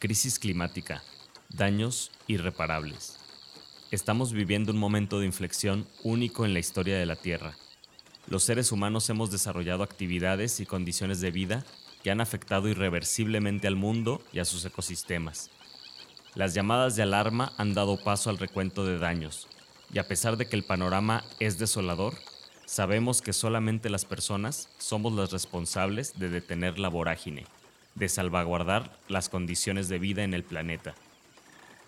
Crisis climática. Daños irreparables. Estamos viviendo un momento de inflexión único en la historia de la Tierra. Los seres humanos hemos desarrollado actividades y condiciones de vida que han afectado irreversiblemente al mundo y a sus ecosistemas. Las llamadas de alarma han dado paso al recuento de daños, y a pesar de que el panorama es desolador, sabemos que solamente las personas somos las responsables de detener la vorágine, de salvaguardar las condiciones de vida en el planeta.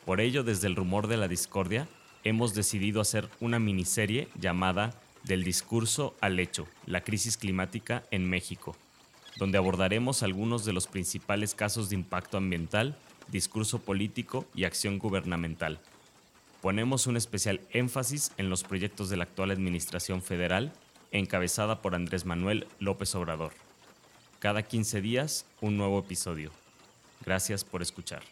Por ello, desde el rumor de la discordia, hemos decidido hacer una miniserie llamada Del discurso al hecho, la crisis climática en México, donde abordaremos algunos de los principales casos de impacto ambiental, discurso político y acción gubernamental ponemos un especial énfasis en los proyectos de la actual Administración Federal, encabezada por Andrés Manuel López Obrador. Cada 15 días, un nuevo episodio. Gracias por escuchar.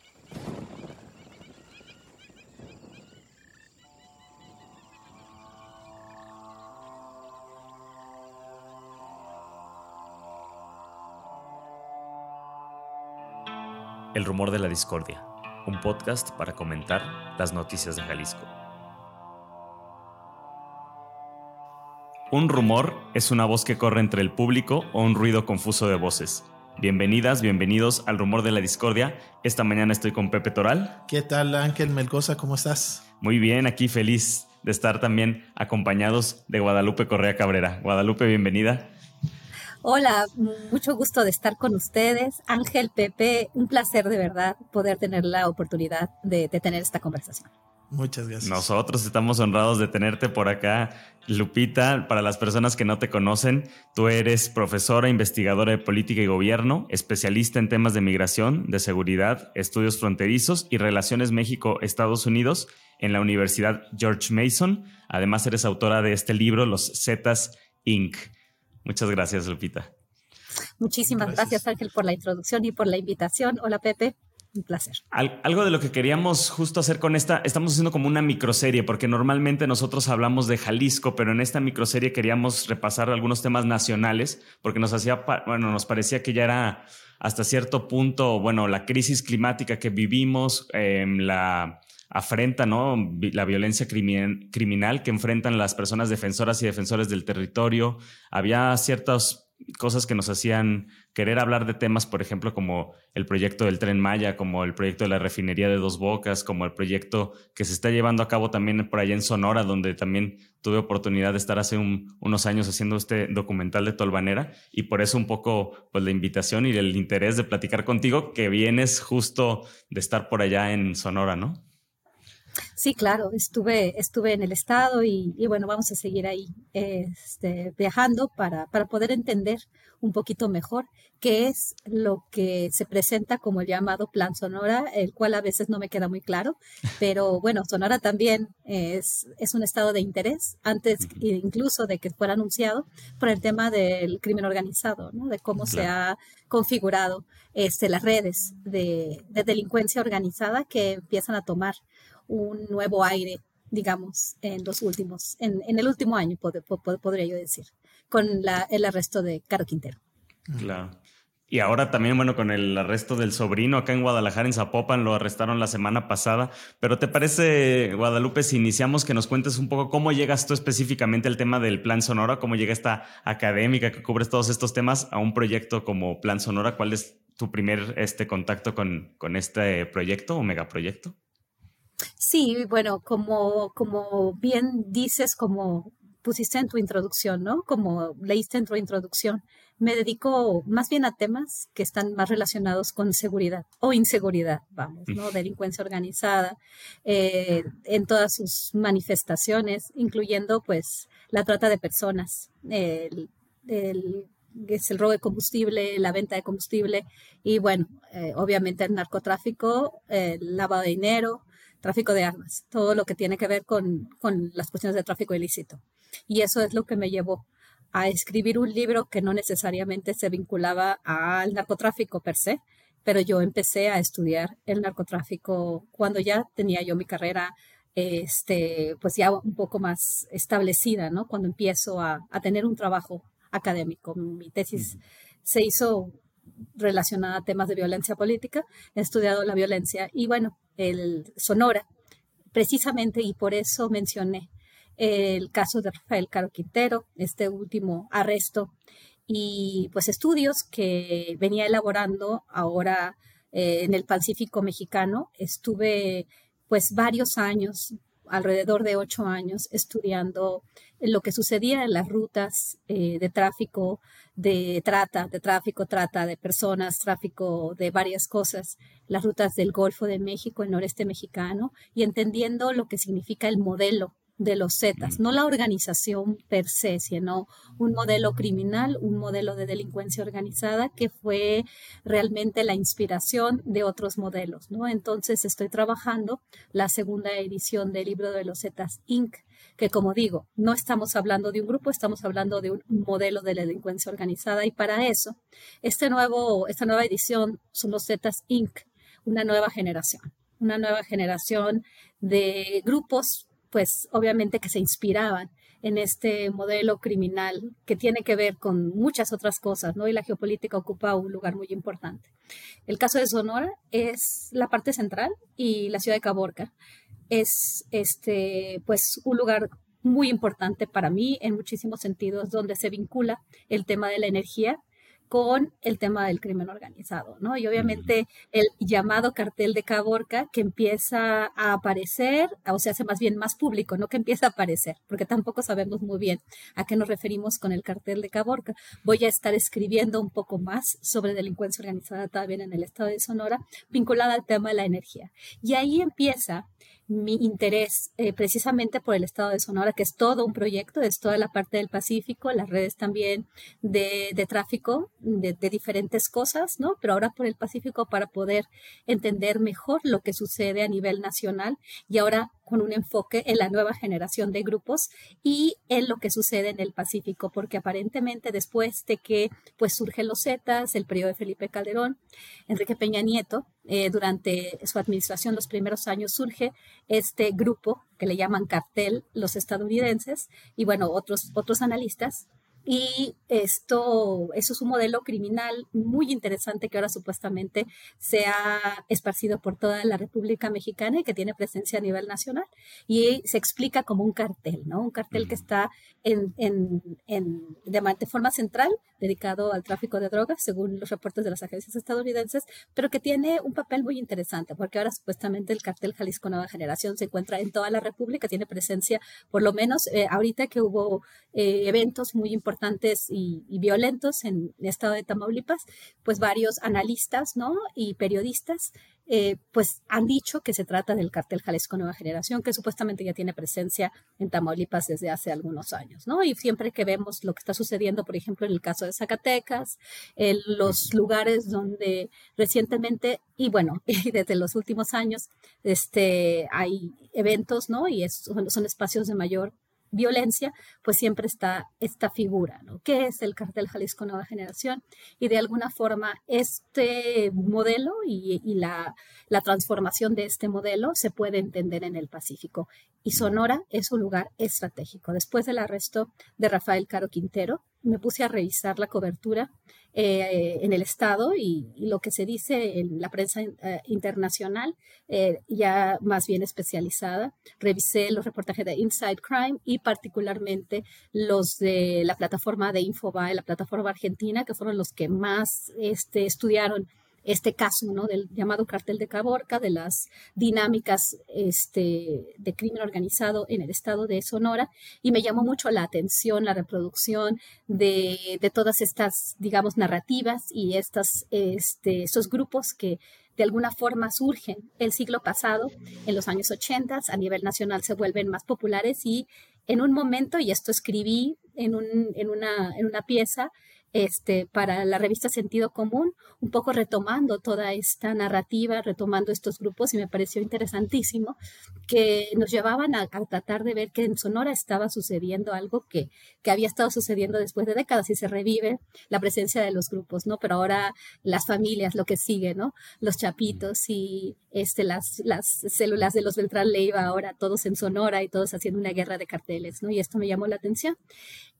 El rumor de la discordia un podcast para comentar las noticias de Jalisco. Un rumor es una voz que corre entre el público o un ruido confuso de voces. Bienvenidas, bienvenidos al Rumor de la Discordia. Esta mañana estoy con Pepe Toral. ¿Qué tal, Ángel Melgoza? ¿Cómo estás? Muy bien, aquí feliz de estar también acompañados de Guadalupe Correa Cabrera. Guadalupe, bienvenida. Hola, mucho gusto de estar con ustedes. Ángel, Pepe, un placer de verdad poder tener la oportunidad de, tener esta conversación. Muchas gracias. Nosotros estamos honrados de tenerte por acá. Lupita, para las personas que no te conocen, tú eres profesora, investigadora de política y gobierno, especialista en temas de migración, de seguridad, estudios fronterizos y relaciones México-Estados Unidos en la Universidad George Mason. Además, eres autora de este libro, Los Zetas Inc. Muchas gracias, Lupita. Muchísimas gracias. Ángel, por la introducción y por la invitación. Hola, Pepe. Un placer. algo de lo que queríamos justo hacer con esta, estamos haciendo como una microserie, porque normalmente nosotros hablamos de Jalisco, pero en esta microserie queríamos repasar algunos temas nacionales, porque nos hacía, bueno, nos parecía que ya era hasta cierto punto, bueno, la crisis climática que vivimos, em, la afrenta ¿no? la violencia criminal que enfrentan las personas defensoras y defensores del territorio. Había ciertas cosas que nos hacían querer hablar de temas, por ejemplo, como el proyecto del tren Maya, como el proyecto de la refinería de Dos Bocas, como el proyecto que se está llevando a cabo también por allá en Sonora, donde también tuve oportunidad de estar hace unos años haciendo este documental de Tolvanera y por eso un poco pues la invitación y el interés de platicar contigo que vienes justo de estar por allá en Sonora, ¿no? Sí, claro, estuve, estuve en el estado y, bueno, vamos a seguir ahí este, viajando para, para, poder entender un poquito mejor qué es lo que se presenta como el llamado Plan Sonora, el cual a veces no me queda muy claro, pero bueno, Sonora también es, es un estado de interés, antes incluso de que fuera anunciado, por el tema del crimen organizado, ¿no? de cómo se ha configurado este, las redes de, de delincuencia organizada que empiezan a tomar un nuevo aire, digamos, en los últimos, en, el último año, podría yo decir, con la, el arresto de Caro Quintero. Claro. Y ahora también, bueno, con el arresto del sobrino acá en Guadalajara, en Zapopan, lo arrestaron la semana pasada. Pero ¿te parece, Guadalupe, si iniciamos que nos cuentes un poco cómo llegas tú específicamente al tema del Plan Sonora, cómo llega esta académica que cubres todos estos temas a un proyecto como Plan Sonora? ¿Cuál es tu primer este, contacto con, con este proyecto o megaproyecto? Sí, bueno, como, como bien dices, como pusiste en tu introducción, ¿no? Como leíste en tu introducción, me dedico más bien a temas que están más relacionados con seguridad o inseguridad, vamos, ¿no? Delincuencia organizada, eh, en todas sus manifestaciones, incluyendo pues la trata de personas, el, es el robo de combustible, la venta de combustible y bueno, eh, obviamente el narcotráfico, el lavado de dinero, tráfico de armas, todo lo que tiene que ver con, las cuestiones de tráfico ilícito. Y eso es lo que me llevó a escribir un libro que no necesariamente se vinculaba al narcotráfico per se, pero yo empecé a estudiar el narcotráfico cuando ya tenía yo mi carrera, este, pues ya un poco más establecida, ¿no? Cuando empiezo a, tener un trabajo académico. Mi tesis se hizo relacionada a temas de violencia política, he estudiado la violencia y bueno, el Sonora, precisamente, y por eso mencioné el caso de Rafael Caro Quintero, este último arresto y pues estudios que venía elaborando ahora eh, en el Pacífico mexicano. Estuve pues varios años, alrededor de ocho años, estudiando lo que sucedía en las rutas eh, de tráfico, de trata, de tráfico, trata de personas, tráfico de varias cosas, las rutas del Golfo de México, el noreste mexicano, y entendiendo lo que significa el modelo de los Zetas, no la organización per se, sino un modelo criminal, un modelo de delincuencia organizada que fue realmente la inspiración de otros modelos, ¿no? Entonces estoy trabajando la segunda edición del libro de los Zetas Inc., que como digo, no estamos hablando de un grupo, estamos hablando de un modelo de delincuencia organizada y para eso, este nuevo, esta nueva edición son los Zetas Inc., una nueva generación, una nueva generación de grupos pues obviamente que se inspiraban en este modelo criminal que tiene que ver con muchas otras cosas, ¿no? Y la geopolítica ocupa un lugar muy importante. El caso de Sonora es la parte central y la ciudad de Caborca es este, pues, un lugar muy importante para mí en muchísimos sentidos, donde se vincula el tema de la energía con el tema del crimen organizado, ¿no? Y obviamente el llamado cartel de Caborca que empieza a aparecer, o se hace más bien más público, no que empieza a aparecer, porque tampoco sabemos muy bien a qué nos referimos con el cartel de Caborca. Voy a estar escribiendo un poco más sobre delincuencia organizada también en el estado de Sonora, vinculada al tema de la energía. Y ahí empieza mi interés eh, precisamente por el estado de Sonora, que es todo un proyecto, es toda la parte del Pacífico, las redes también de, de tráfico de, de, diferentes cosas, ¿no? Pero ahora por el Pacífico para poder entender mejor lo que sucede a nivel nacional y ahora con un enfoque en la nueva generación de grupos y en lo que sucede en el Pacífico, porque aparentemente después de que pues surgen los Zetas, el periodo de Felipe Calderón, Enrique Peña Nieto, eh, durante su administración, los primeros años, surge este grupo que le llaman cartel los estadounidenses y bueno, otros, otros analistas y esto, eso es un modelo criminal muy interesante que ahora supuestamente se ha esparcido por toda la República Mexicana y que tiene presencia a nivel nacional. Y se explica como un cartel, ¿no? Un cartel que está en, en, en, de, forma central dedicado al tráfico de drogas, según los reportes de las agencias estadounidenses, pero que tiene un papel muy interesante, porque ahora supuestamente el cartel Jalisco Nueva Generación se encuentra en toda la República, tiene presencia, por lo menos eh, ahorita que hubo eh, eventos muy importantes y, violentos en el estado de Tamaulipas, pues varios analistas ¿no? y periodistas eh, pues han dicho que se trata del cartel Jalisco Nueva Generación, que supuestamente ya tiene presencia en Tamaulipas desde hace algunos años, ¿no? Y siempre que vemos lo que está sucediendo, por ejemplo, en el caso de Zacatecas, en los lugares donde recientemente, y bueno, desde los últimos años, este, hay eventos, ¿no? Y son espacios de mayor violencia, pues siempre está esta figura, ¿no? ¿Qué es el cartel Jalisco Nueva Generación? Y de alguna forma este modelo y, la, la, transformación de este modelo se puede entender en el Pacífico. Sonora es un lugar estratégico. Después del arresto de Rafael Caro Quintero, me puse a revisar la cobertura eh, en el Estado y, lo que se dice en la prensa eh, internacional, eh, ya más bien especializada. Revisé los reportajes de Inside Crime y particularmente los de la plataforma de Infobae, la plataforma argentina, que fueron los que más este, estudiaron este caso, ¿no? Del llamado cartel de Caborca, de las dinámicas este, de crimen organizado en el estado de Sonora, y me llamó mucho la atención la reproducción de, de todas estas, digamos, narrativas y estas, este, estos grupos que de alguna forma surgen el siglo pasado, en los años 80, a nivel nacional se vuelven más populares y en un momento, y esto escribí en, un, en, una, en una pieza, este, para la revista Sentido Común, un poco retomando toda esta narrativa, retomando estos grupos, y me pareció interesantísimo que nos llevaban a, tratar de ver que en Sonora estaba sucediendo algo que, que, había estado sucediendo después de décadas y se revive la presencia de los grupos, ¿no? Pero ahora las familias, lo que sigue, ¿no? Los chapitos y este, las, las células de los Beltrán Leiva, ahora todos en Sonora y todos haciendo una guerra de carteles, ¿no? Y esto me llamó la atención.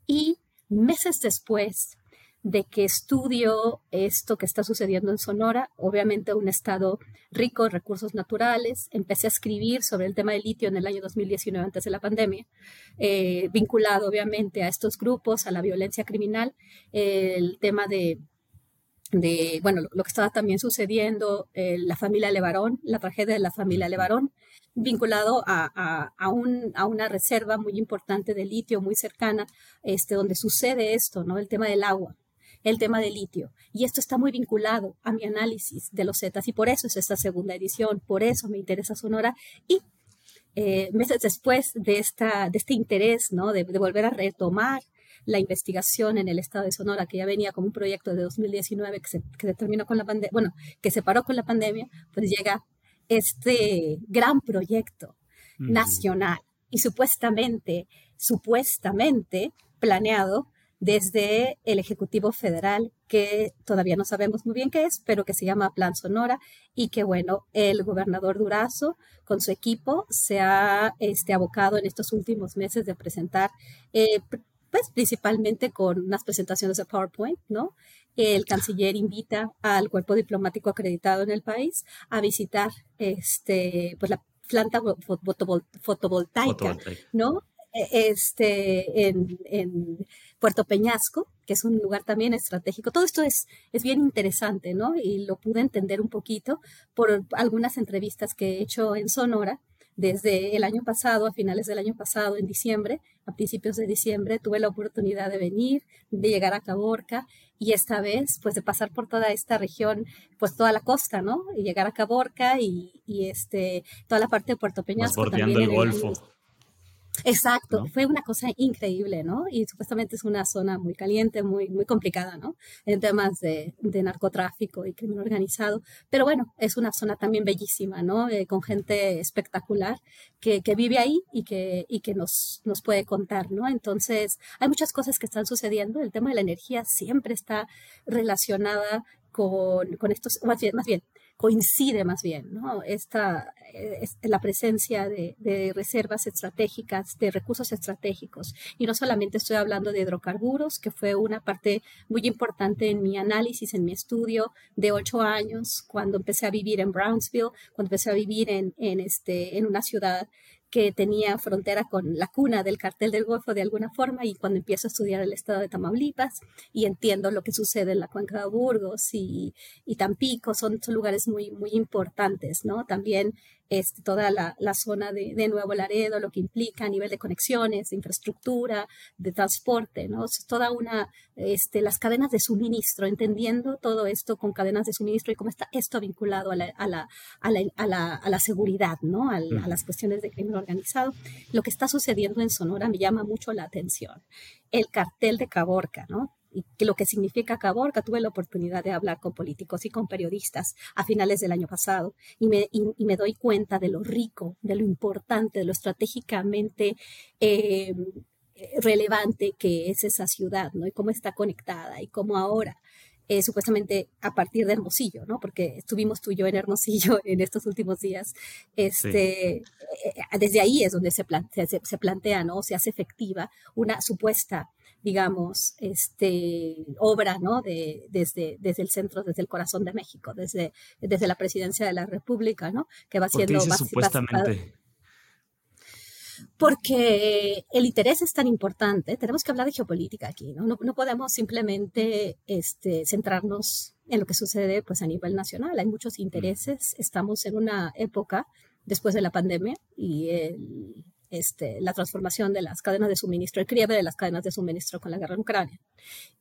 Y meses después de que estudio esto que está sucediendo en Sonora, obviamente un estado rico en recursos naturales. Empecé a escribir sobre el tema del litio en el año 2019, antes de la pandemia, eh, vinculado obviamente a estos grupos, a la violencia criminal, el tema de de, bueno, lo, que estaba también sucediendo, eh, la familia Levarón, la tragedia de la familia Levarón, vinculado a, a, un, a, una reserva muy importante de litio, muy cercana, este, donde sucede esto, ¿no? El tema del agua, el tema del litio. Y esto está muy vinculado a mi análisis de los Zetas y por eso es esta segunda edición, por eso me interesa Sonora y eh, meses después de, esta, de este interés, ¿no? De, de volver a retomar la investigación en el estado de Sonora, que ya venía como un proyecto de 2019 que se, que terminó con la pandemia, bueno, que se paró con la pandemia, pues llega este gran proyecto nacional y supuestamente, supuestamente planeado desde el Ejecutivo Federal, que todavía no sabemos muy bien qué es, pero que se llama Plan Sonora y que, bueno, el gobernador Durazo con su equipo se ha este, abocado en estos últimos meses de presentar eh, pues principalmente con unas presentaciones de PowerPoint, ¿no? El canciller invita al cuerpo diplomático acreditado en el país a visitar este, pues la planta fotovoltaica, ¿no? Este, en, en, Puerto Peñasco, que es un lugar también estratégico. Todo esto es, es bien interesante, ¿no? Y lo pude entender un poquito por algunas entrevistas que he hecho en Sonora desde el año pasado, a finales del año pasado, en diciembre, a principios de diciembre, tuve la oportunidad de venir, de llegar a Caborca y esta vez, pues de pasar por toda esta región, pues toda la costa, ¿no? Y llegar a Caborca y, este, toda la parte de Puerto Peñasco. también el Golfo. Exacto, fue una cosa increíble, ¿no? Y supuestamente es una zona muy caliente, muy, muy complicada, ¿no? En temas de, de narcotráfico y crimen organizado. Pero bueno, es una zona también bellísima, ¿no? Eh, con gente espectacular que, que, vive ahí y que, y que nos, nos puede contar, ¿no? Entonces, hay muchas cosas que están sucediendo. El tema de la energía siempre está relacionada con, con estos, más bien, más bien, coincide más bien, ¿no? Esta, eh, es la presencia de, reservas estratégicas, de recursos estratégicos. Y no solamente estoy hablando de hidrocarburos, que fue una parte muy importante en mi análisis, en mi estudio de ocho años, cuando empecé a vivir en Brownsville, cuando empecé a vivir en, este, en una ciudad que tenía frontera con la cuna del cartel del Golfo de alguna forma y cuando empiezo a estudiar el estado de Tamaulipas y entiendo lo que sucede en la cuenca de Burgos y, y Tampico, son, son, lugares muy, muy importantes, ¿no? También este, toda la, la zona de, de, Nuevo Laredo, lo que implica a nivel de conexiones, de infraestructura, de transporte, ¿no? Es toda una, este, las cadenas de suministro, entendiendo todo esto con cadenas de suministro y cómo está esto vinculado a la, a la, a la, a la, a la seguridad, ¿no? a las cuestiones de crimen organizado. Lo que está sucediendo en Sonora me llama mucho la atención. El cartel de Caborca, ¿no? Y lo que significa Caborca. Tuve la oportunidad de hablar con políticos y con periodistas a finales del año pasado y me, y, me doy cuenta de lo rico, de lo importante, de lo estratégicamente eh, relevante que es esa ciudad, ¿no? Y cómo está conectada y cómo ahora eh, supuestamente a partir de Hermosillo, ¿no? Porque estuvimos tú y yo en Hermosillo en estos últimos días. Este, eh, desde ahí es donde se plantea, se, se, plantea, ¿no? Se hace efectiva una supuesta digamos, este, obra, ¿no? De, desde, desde el centro, desde el corazón de México, desde, desde la presidencia de la República, ¿no? Que va siendo más, supuestamente? porque el interés es tan importante, tenemos que hablar de geopolítica aquí, ¿no? No, no podemos simplemente este, centrarnos en lo que sucede pues, a nivel nacional. Hay muchos intereses, estamos en una época después de la pandemia y el, este, la transformación de las cadenas de suministro, el quiebre de las cadenas de suministro con la guerra en Ucrania.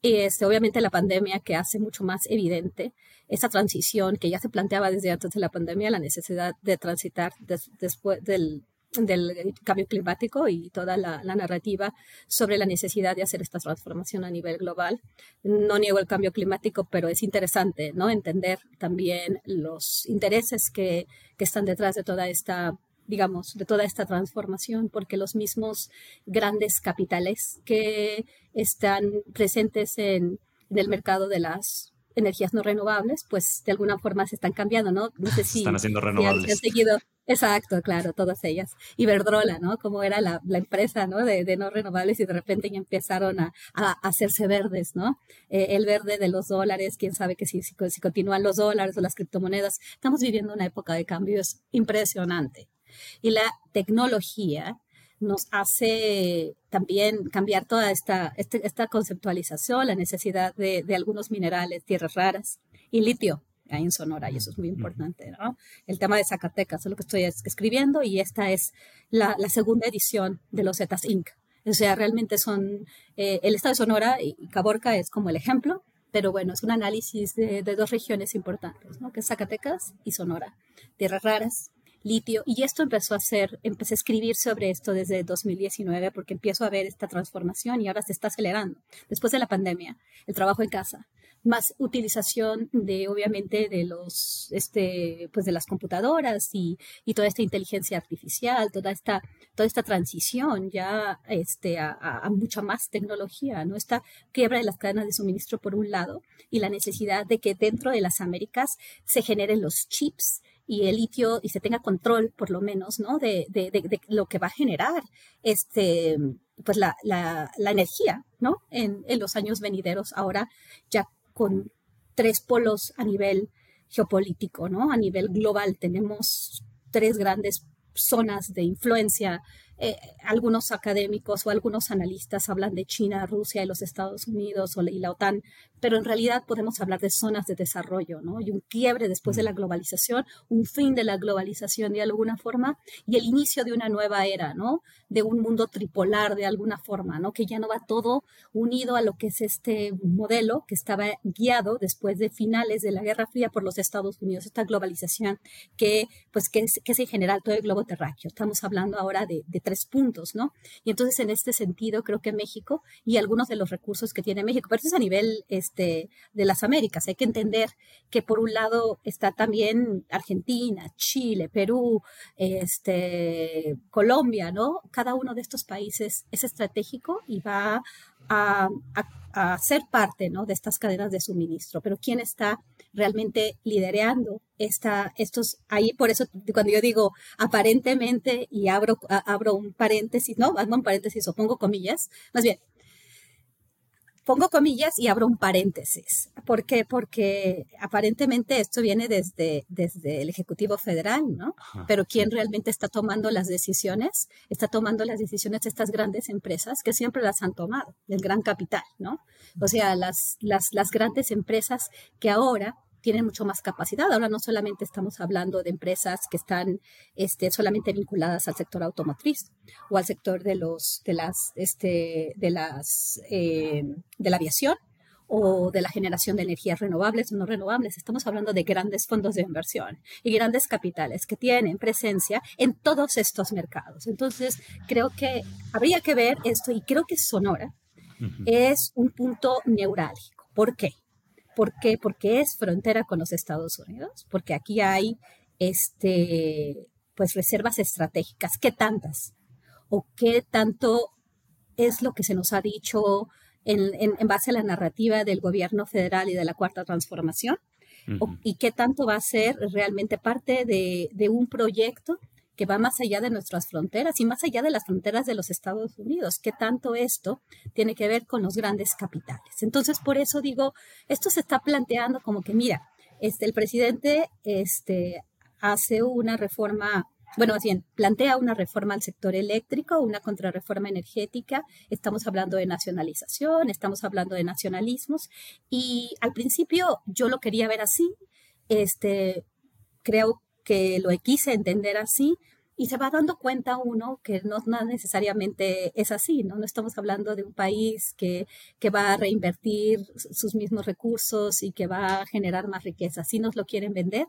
Y este, obviamente la pandemia que hace mucho más evidente esa transición que ya se planteaba desde antes de la pandemia, la necesidad de transitar después del, del, cambio climático y toda la, la, narrativa sobre la necesidad de hacer esta transformación a nivel global. No niego el cambio climático, pero es interesante ¿no? entender también los intereses que, que están detrás de toda esta digamos, de toda esta transformación, porque los mismos grandes capitales que están presentes en, el mercado de las energías no renovables, pues de alguna forma se están cambiando, ¿no? No sé si, están haciendo renovables. han seguido, Exacto, claro, todas ellas. Iberdrola, ¿no? Como era la, empresa, ¿no? De, no renovables y de repente ya empezaron a, hacerse verdes, ¿no? Eh, el verde de los dólares, quién sabe que si, si, continúan los dólares o las criptomonedas. Estamos viviendo una época de cambios impresionante. Y la tecnología nos hace también cambiar toda esta, este, esta conceptualización, la necesidad de, de algunos minerales, tierras raras y litio ahí en Sonora, y eso es muy importante, ¿no? El tema de Zacatecas es lo que estoy escribiendo y esta es la, segunda edición de los Zetas Inc. O sea, realmente son, eh, el estado de Sonora y Caborca es como el ejemplo, pero bueno, es un análisis de, de dos regiones importantes, ¿no? Que es Zacatecas y Sonora. Tierras raras, litio. Y esto empezó a hacer, empecé a escribir sobre esto desde 2019 porque empiezo a ver esta transformación y ahora se está acelerando. Después de la pandemia, el trabajo en casa, más utilización de, obviamente, de los, este, pues de las computadoras y, y toda esta inteligencia artificial, toda esta, toda esta transición ya, este, a, a, mucha más tecnología, ¿no? Esta quiebra de las cadenas de suministro por un lado y la necesidad de que dentro de las Américas se generen los chips y el litio y se tenga control, por lo menos, ¿no? De, de, de, lo que va a generar este, pues la, la, la energía, ¿no? En, en, los años venideros, ahora ya con tres polos a nivel geopolítico, ¿no? A nivel global tenemos tres grandes zonas de influencia eh, algunos académicos o algunos analistas hablan de China, Rusia y los Estados Unidos o, y la OTAN, pero en realidad podemos hablar de zonas de desarrollo, ¿no? Y un quiebre después de la globalización, un fin de la globalización de alguna forma y el inicio de una nueva era, ¿no? De un mundo tripolar de alguna forma, ¿no? Que ya no va todo unido a lo que es este modelo que estaba guiado después de finales de la Guerra Fría por los Estados Unidos, esta globalización que, pues, que es, que es en general todo el globo terráqueo. Estamos hablando ahora de, de tres puntos, ¿no? Y entonces en este sentido creo que México y algunos de los recursos que tiene México, pero eso es a nivel este, de las Américas, hay que entender que por un lado está también Argentina, Chile, Perú, este, Colombia, ¿no? Cada uno de estos países es estratégico y va a, a, ser parte ¿no? de estas cadenas de suministro, pero quién está realmente liderando esta, estos, ahí por eso cuando yo digo aparentemente y abro, abro un paréntesis, no, abro un paréntesis o pongo comillas, más bien, pongo comillas y abro un paréntesis. ¿Por qué? Porque aparentemente esto viene desde, desde el Ejecutivo Federal, ¿no? Pero ¿quién realmente está tomando las decisiones? Está tomando las decisiones estas grandes empresas que siempre las han tomado, el gran capital, ¿no? O sea, las, las, las grandes empresas que ahora tienen mucho más capacidad. Ahora no solamente estamos hablando de empresas que están este, solamente vinculadas al sector automotriz o al sector de los de las este, de las eh, de la aviación o de la generación de energías renovables o no renovables. Estamos hablando de grandes fondos de inversión y grandes capitales que tienen presencia en todos estos mercados. Entonces, creo que habría que ver esto y creo que Sonora es un punto neurálgico. ¿Por qué? ¿Por qué? Porque es frontera con los Estados Unidos, porque aquí hay este, pues reservas estratégicas. ¿Qué tantas? ¿O qué tanto es lo que se nos ha dicho en, base a la narrativa del gobierno federal y de la cuarta transformación? ¿Y qué tanto va a ser realmente parte de, de un proyecto que va más allá de nuestras fronteras y más allá de las fronteras de los Estados Unidos, que tanto esto tiene que ver con los grandes capitales. Entonces, por eso digo, esto se está planteando como que, mira, este, el presidente este, hace una reforma bueno, más bien, plantea una reforma al sector eléctrico, una contrarreforma energética, estamos hablando de nacionalización, estamos hablando de nacionalismos, y al principio yo lo quería ver así, este, creo que lo quise entender así y se va dando cuenta uno que no, necesariamente es así, ¿no? No estamos hablando de un país que, que va a reinvertir sus mismos recursos y que va a generar más riqueza. Si nos lo quieren vender,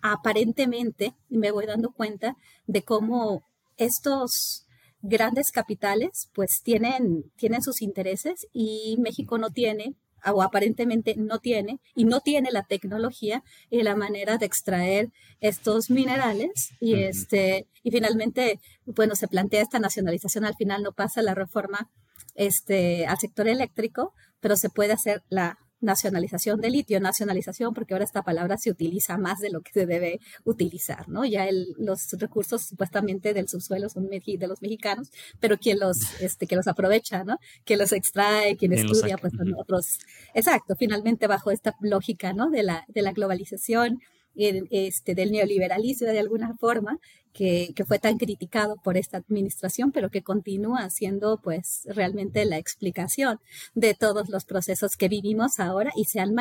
aparentemente me voy dando cuenta de cómo estos grandes capitales pues tienen, tienen sus intereses y México no tiene o aparentemente no tiene, y no tiene la tecnología y la manera de extraer estos minerales. Y, este, y finalmente, bueno, se plantea esta nacionalización, al final no pasa la reforma este, al sector eléctrico, pero se puede hacer la nacionalización de litio, nacionalización porque ahora esta palabra se utiliza más de lo que se debe utilizar, ¿no? Ya los recursos supuestamente del subsuelo son de los mexicanos, pero quien los, este, que los aprovecha, ¿no? Quien los extrae, quien estudia, pues son otros. Exacto, finalmente bajo esta lógica, ¿no? De la, de la globalización, este, del neoliberalismo de alguna forma, que, fue tan criticado por esta administración, pero que continúa siendo pues realmente la explicación de todos los procesos que vivimos ahora y se han,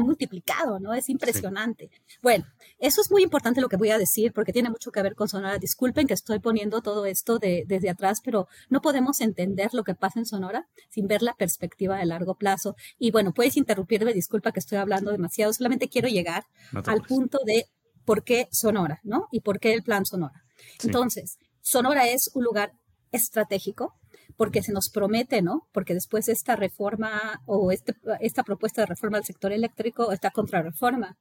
multiplicado, ¿no? Es impresionante. Bueno, eso es muy importante lo que voy a decir porque tiene mucho que ver con Sonora. Disculpen que estoy poniendo todo esto de, desde atrás, pero no podemos entender lo que pasa en Sonora sin ver la perspectiva de largo plazo. Y bueno, puedes interrumpirme, disculpa que estoy hablando demasiado, solamente quiero llegar al punto de por qué Sonora, ¿no? Y por qué el plan Sonora. Entonces, Sonora es un lugar estratégico porque se nos promete, ¿no? Porque después de esta reforma o este, esta propuesta de reforma del sector eléctrico, esta contrarreforma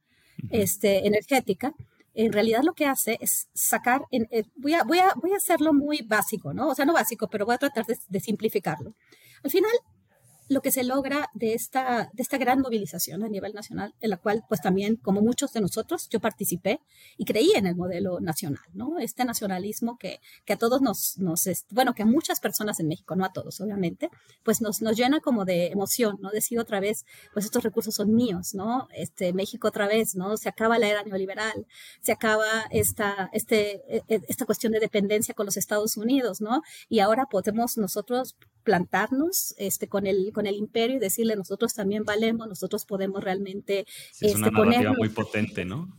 este, energética, en realidad lo que hace es sacar, en, eh, voy, a, voy, a, voy a hacerlo muy básico, ¿no? O sea, no básico, pero voy a tratar de simplificarlo. Al final, lo que se logra de esta, de esta gran movilización a nivel nacional, en la cual, pues también, como muchos de nosotros, yo participé y creí en el modelo nacional, ¿no? Este nacionalismo que, que a todos nos, nos, bueno, que a muchas personas en México, no a todos, obviamente, pues nos, nos llena como de emoción, ¿no? Decir otra vez, pues estos recursos son míos, ¿no? Este, México otra vez, ¿no? Se acaba la era neoliberal, se acaba esta, este, e, e, esta cuestión de dependencia con los Estados Unidos, ¿no? Y ahora podemos nosotros plantarnos este, con, el, con el imperio y decirle nosotros también valemos, nosotros podemos realmente... es este, una narrativa muy potente, ¿no?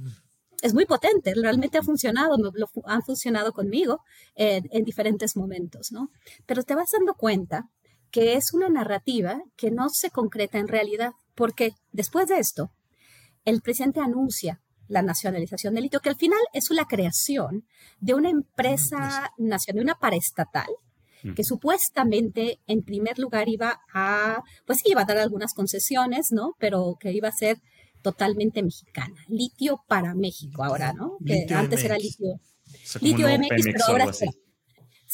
Es muy potente, realmente ha funcionado, lo, ha funcionado conmigo en, en diferentes momentos, ¿no? Pero te vas dando cuenta que es una narrativa que no se concreta en realidad, porque después de esto, el presidente anuncia la nacionalización del litio, que al final es la creación de una empresa nacional, de una paraestatal, que supuestamente en primer lugar iba a, pues sí, iba a dar algunas concesiones, ¿no? Pero que iba a ser totalmente mexicana. Litio para México ahora, ¿no? Que antes era litio. litio MX, pero ahora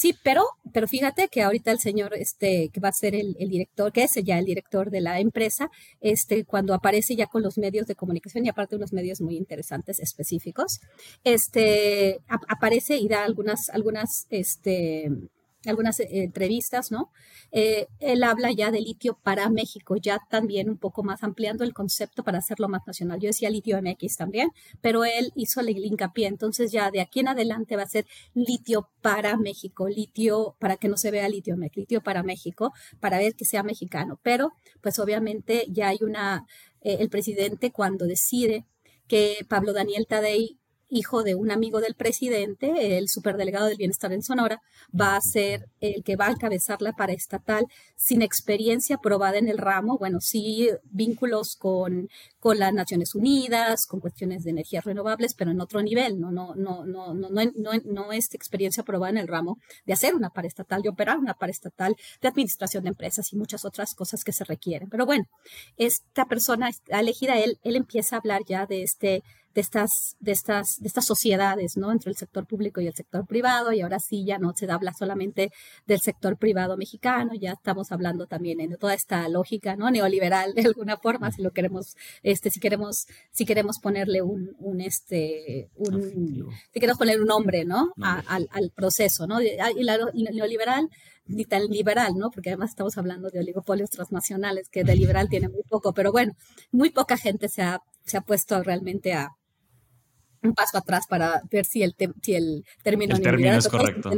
Sí, pero, pero fíjate que ahorita el señor, este, que va a ser el, director, que es ya el director de la empresa, este, cuando aparece ya con los medios de comunicación y aparte unos medios muy interesantes específicos, este, aparece y da algunas, algunas, este, algunas eh, entrevistas, ¿no? Eh, él habla ya de litio para México, ya también un poco más ampliando el concepto para hacerlo más nacional. Yo decía litio MX también, pero él hizo el hincapié, entonces ya de aquí en adelante va a ser litio para México, litio para que no se vea litio MX, litio para México, para ver que sea mexicano. Pero, pues obviamente ya hay una, eh, el presidente cuando decide que Pablo Daniel Tadei hijo de un amigo del presidente, el superdelegado del bienestar en Sonora, va a ser el que va a encabezar la paraestatal sin experiencia probada en el ramo, bueno, sí vínculos con, con las Naciones Unidas, con cuestiones de energías renovables, pero en otro nivel, no, no, no, no, no, no, no es experiencia probada en el ramo de hacer una paraestatal, de operar una paraestatal, de administración de empresas y muchas otras cosas que se requieren. Pero bueno, esta persona elegida, él, él empieza a hablar ya de este de estas, de estas, de estas sociedades, ¿no? Entre el sector público y el sector privado, y ahora sí ya no se habla solamente del sector privado mexicano, ya estamos hablando también de toda esta lógica, ¿no? Neoliberal de alguna forma, si lo queremos, este, si queremos, si queremos ponerle un, un este, un, si queremos poner un nombre, ¿no? al, al, proceso, ¿no? Y la, neoliberal ni tan liberal, ¿no? Porque además estamos hablando de oligopolios transnacionales, que de liberal tiene muy poco, pero bueno, muy poca gente se ha, se ha puesto realmente a, un paso atrás para ver si el, si el término, es correcto.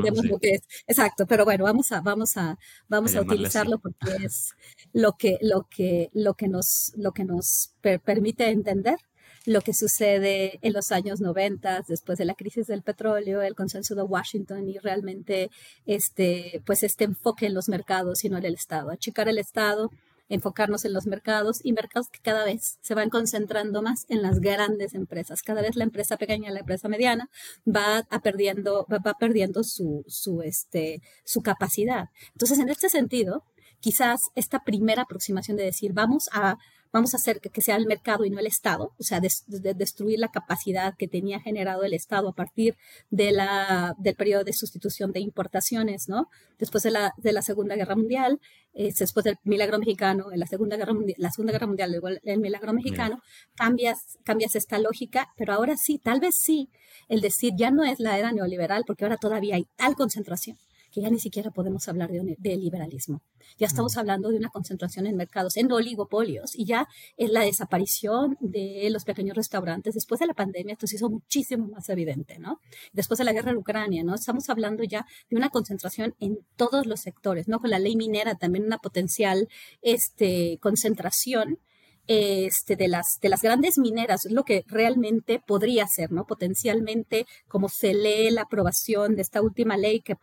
Exacto, pero bueno, vamos a, vamos a, vamos a, utilizarlo porque es lo que, lo que, lo que nos, lo que nos permite entender lo que sucede en los años 90, después de la crisis del petróleo, el consenso de Washington y realmente este, pues este enfoque en los mercados y no en el Estado. Achicar el Estado, enfocarnos en los mercados y mercados que cada vez se van concentrando más en las grandes empresas. Cada vez la empresa pequeña, la empresa mediana va perdiendo, va, perdiendo su, su, este, su capacidad. Entonces, en este sentido, quizás esta primera aproximación de decir, vamos a vamos a hacer que, sea el mercado y no el Estado, o sea, destruir la capacidad que tenía generado el Estado a partir de la, del periodo de sustitución de importaciones, ¿no? Después de la, de la Segunda Guerra Mundial, eh, después del milagro mexicano, en la Segunda Guerra Mundial, la Segunda Guerra Mundial, el, el milagro mexicano, cambias, cambias esta lógica, pero ahora sí, tal vez sí, el decir ya no es la era neoliberal, porque ahora todavía hay tal concentración que ya ni siquiera podemos hablar de, liberalismo. Ya estamos hablando de una concentración en mercados, en oligopolios, y ya es la desaparición de los pequeños restaurantes después de la pandemia, esto se hizo muchísimo más evidente, ¿no? Después de la guerra en Ucrania, ¿no? Estamos hablando ya de una concentración en todos los sectores, ¿no? Con la ley minera también una potencial este, concentración este, de, las, de las grandes mineras, es lo que realmente podría ser, ¿no? Potencialmente, como se lee la aprobación de esta última ley, que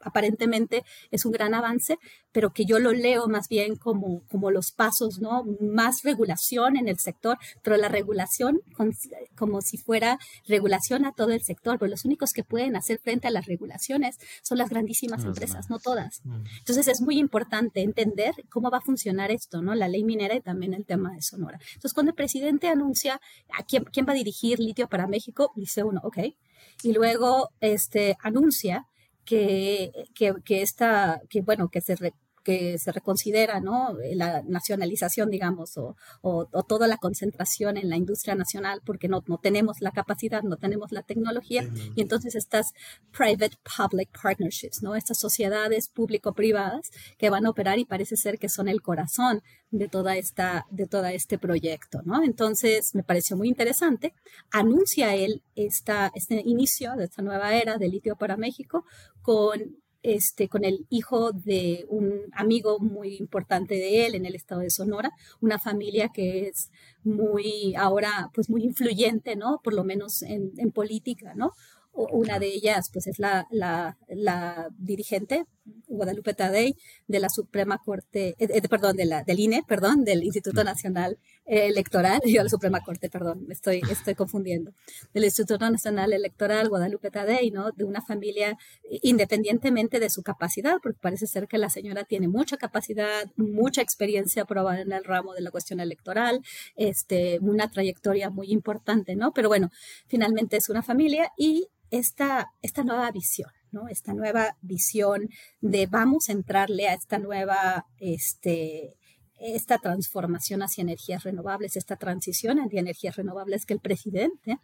aparentemente es un gran avance, pero que yo lo leo más bien como, como los pasos, ¿no? Más regulación en el sector, pero la regulación como si fuera regulación a todo el sector, pero los únicos que pueden hacer frente a las regulaciones son las grandísimas empresas, no todas. Entonces es muy importante entender cómo va a funcionar esto, ¿no? La ley minera y también el tema Sonora. Entonces, cuando el presidente anuncia a quién, quién va a dirigir litio para México, dice uno, ok, y luego este, anuncia que, que, que, esta, que bueno, que se, que se reconsidera ¿no? la nacionalización, digamos, o, o, toda la concentración en la industria nacional porque no, no tenemos la capacidad, no tenemos la tecnología, y entonces estas private-public partnerships, ¿no? estas sociedades público-privadas que van a operar y parece ser que son el corazón de toda esta de todo este proyecto, ¿no? Entonces me pareció muy interesante. Anuncia él esta, este inicio de esta nueva era de litio para México con este, con el hijo de un amigo muy importante de él en el estado de Sonora, una familia que es muy, ahora, pues muy influyente, ¿no? Por lo menos en, en política, ¿no? Una de ellas, pues, es la, la, la dirigente, Guadalupe Tadei, de la Suprema Corte, eh, eh, perdón, de la, del INE, perdón, del Instituto Nacional Electoral, yo la Suprema Corte, perdón, me estoy, estoy confundiendo, del Instituto Nacional Electoral, Guadalupe Tadei, ¿no? De una familia, independientemente de su capacidad, porque parece ser que la señora tiene mucha capacidad, mucha experiencia probada en el ramo de la cuestión electoral, este, una trayectoria muy importante, ¿no? Pero bueno, finalmente es una familia y esta, esta nueva visión, ¿no? Esta nueva visión de vamos a entrarle a esta nueva, este, esta transformación hacia energías renovables, esta transición hacia energías renovables que el presidente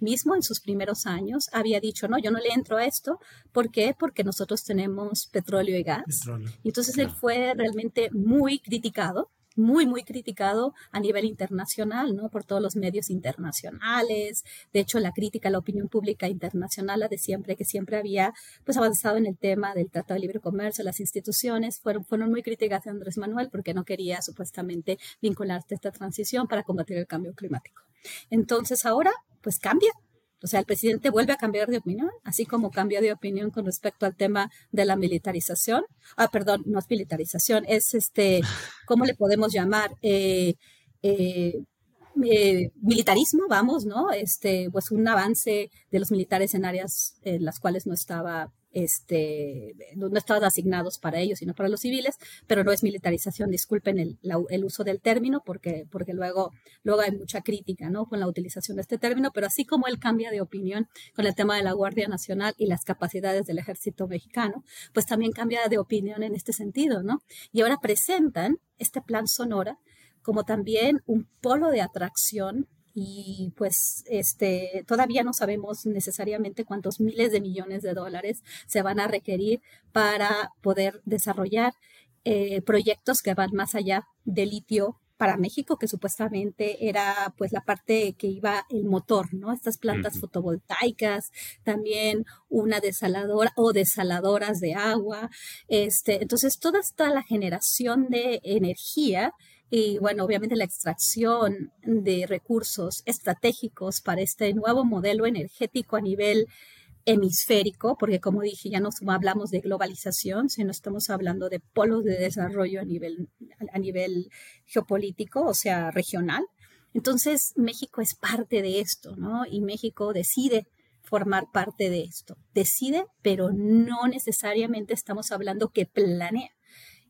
mismo en sus primeros años había dicho, no, yo no le entro a esto. ¿Por qué? Porque nosotros tenemos petróleo y gas. Y entonces él fue realmente muy criticado muy, muy criticado a nivel internacional, ¿no? Por todos los medios internacionales. De hecho, la crítica a la opinión pública internacional, la de siempre, que siempre había, pues, avanzado en el tema del Tratado de Libre Comercio, las instituciones fueron, fueron muy críticas de Andrés Manuel porque no quería, supuestamente, vincularse a esta transición para combatir el cambio climático. Entonces, ahora, pues, cambia, o sea, el presidente vuelve a cambiar de opinión, así como cambia de opinión con respecto al tema de la militarización. Ah, perdón, no es militarización, es este, ¿cómo le podemos llamar? Eh, eh, eh, militarismo, vamos, ¿no? Este, pues un avance de los militares en áreas en las cuales no estaba este, no estaban asignados para ellos, sino para los civiles, pero no es militarización, disculpen el, el, uso del término, porque, porque luego, luego hay mucha crítica ¿no? con la utilización de este término, pero así como él cambia de opinión con el tema de la Guardia Nacional y las capacidades del ejército mexicano, pues también cambia de opinión en este sentido, ¿no? Y ahora presentan este plan Sonora como también un polo de atracción y pues este todavía no sabemos necesariamente cuántos miles de millones de dólares se van a requerir para poder desarrollar eh, proyectos que van más allá de litio para México, que supuestamente era pues la parte que iba el motor, ¿no? Estas plantas fotovoltaicas, también una desaladora o desaladoras de agua, este, entonces toda esta la generación de energía y bueno, obviamente la extracción de recursos estratégicos para este nuevo modelo energético a nivel hemisférico, porque como dije, ya no hablamos de globalización, sino estamos hablando de polos de desarrollo a nivel, a nivel geopolítico, o sea, regional. Entonces, México es parte de esto, ¿no? Y México decide formar parte de esto. Decide, pero no necesariamente estamos hablando que planea.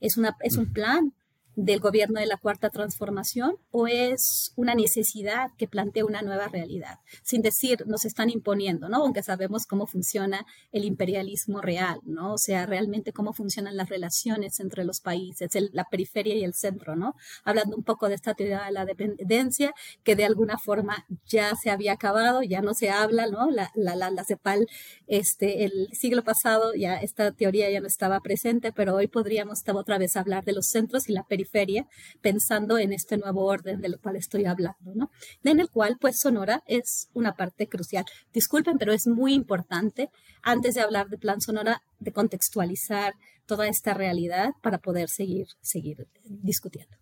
es, una, es un plan del gobierno de la cuarta transformación o es una necesidad que plantea una nueva realidad, sin decir nos están imponiendo, ¿no? Aunque sabemos cómo funciona el imperialismo real, ¿no? O sea, realmente cómo funcionan las relaciones entre los países, la periferia y el centro, ¿no? Hablando un poco de esta teoría de la dependencia que de alguna forma ya se había acabado, ya no se habla, ¿no? La, la, CEPAL, este, el siglo pasado ya esta teoría ya no estaba presente, pero hoy podríamos otra vez hablar de los centros y la periferia feria pensando en este nuevo orden del cual estoy hablando, ¿no? En el cual, pues, Sonora es una parte crucial. Disculpen, pero es muy importante, antes de hablar de Plan Sonora, de contextualizar toda esta realidad para poder seguir, seguir discutiendo.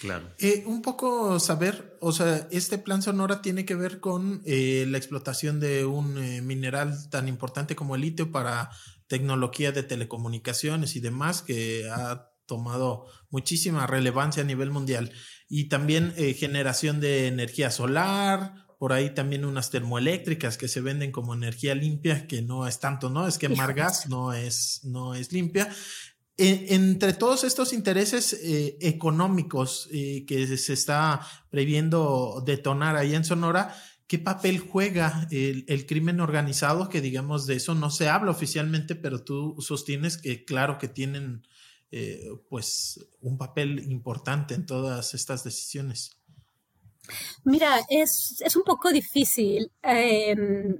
Claro. Eh, un poco saber, o sea, este plan Sonora tiene que ver con eh, la explotación de un eh, mineral tan importante como el litio para tecnología de telecomunicaciones y demás que ha tomado muchísima relevancia a nivel mundial. Y también eh, generación de energía solar, por ahí también unas termoeléctricas que se venden como energía limpia, que no es tanto, ¿no? Es que Margas no es, no es limpia. E, entre todos estos intereses eh, económicos eh, que se está previendo detonar ahí en Sonora, ¿qué papel juega el, el, crimen organizado? Que digamos de eso no se habla oficialmente, pero tú sostienes que claro que tienen eh, pues un papel importante en todas estas decisiones? Mira, es, es un poco difícil, em,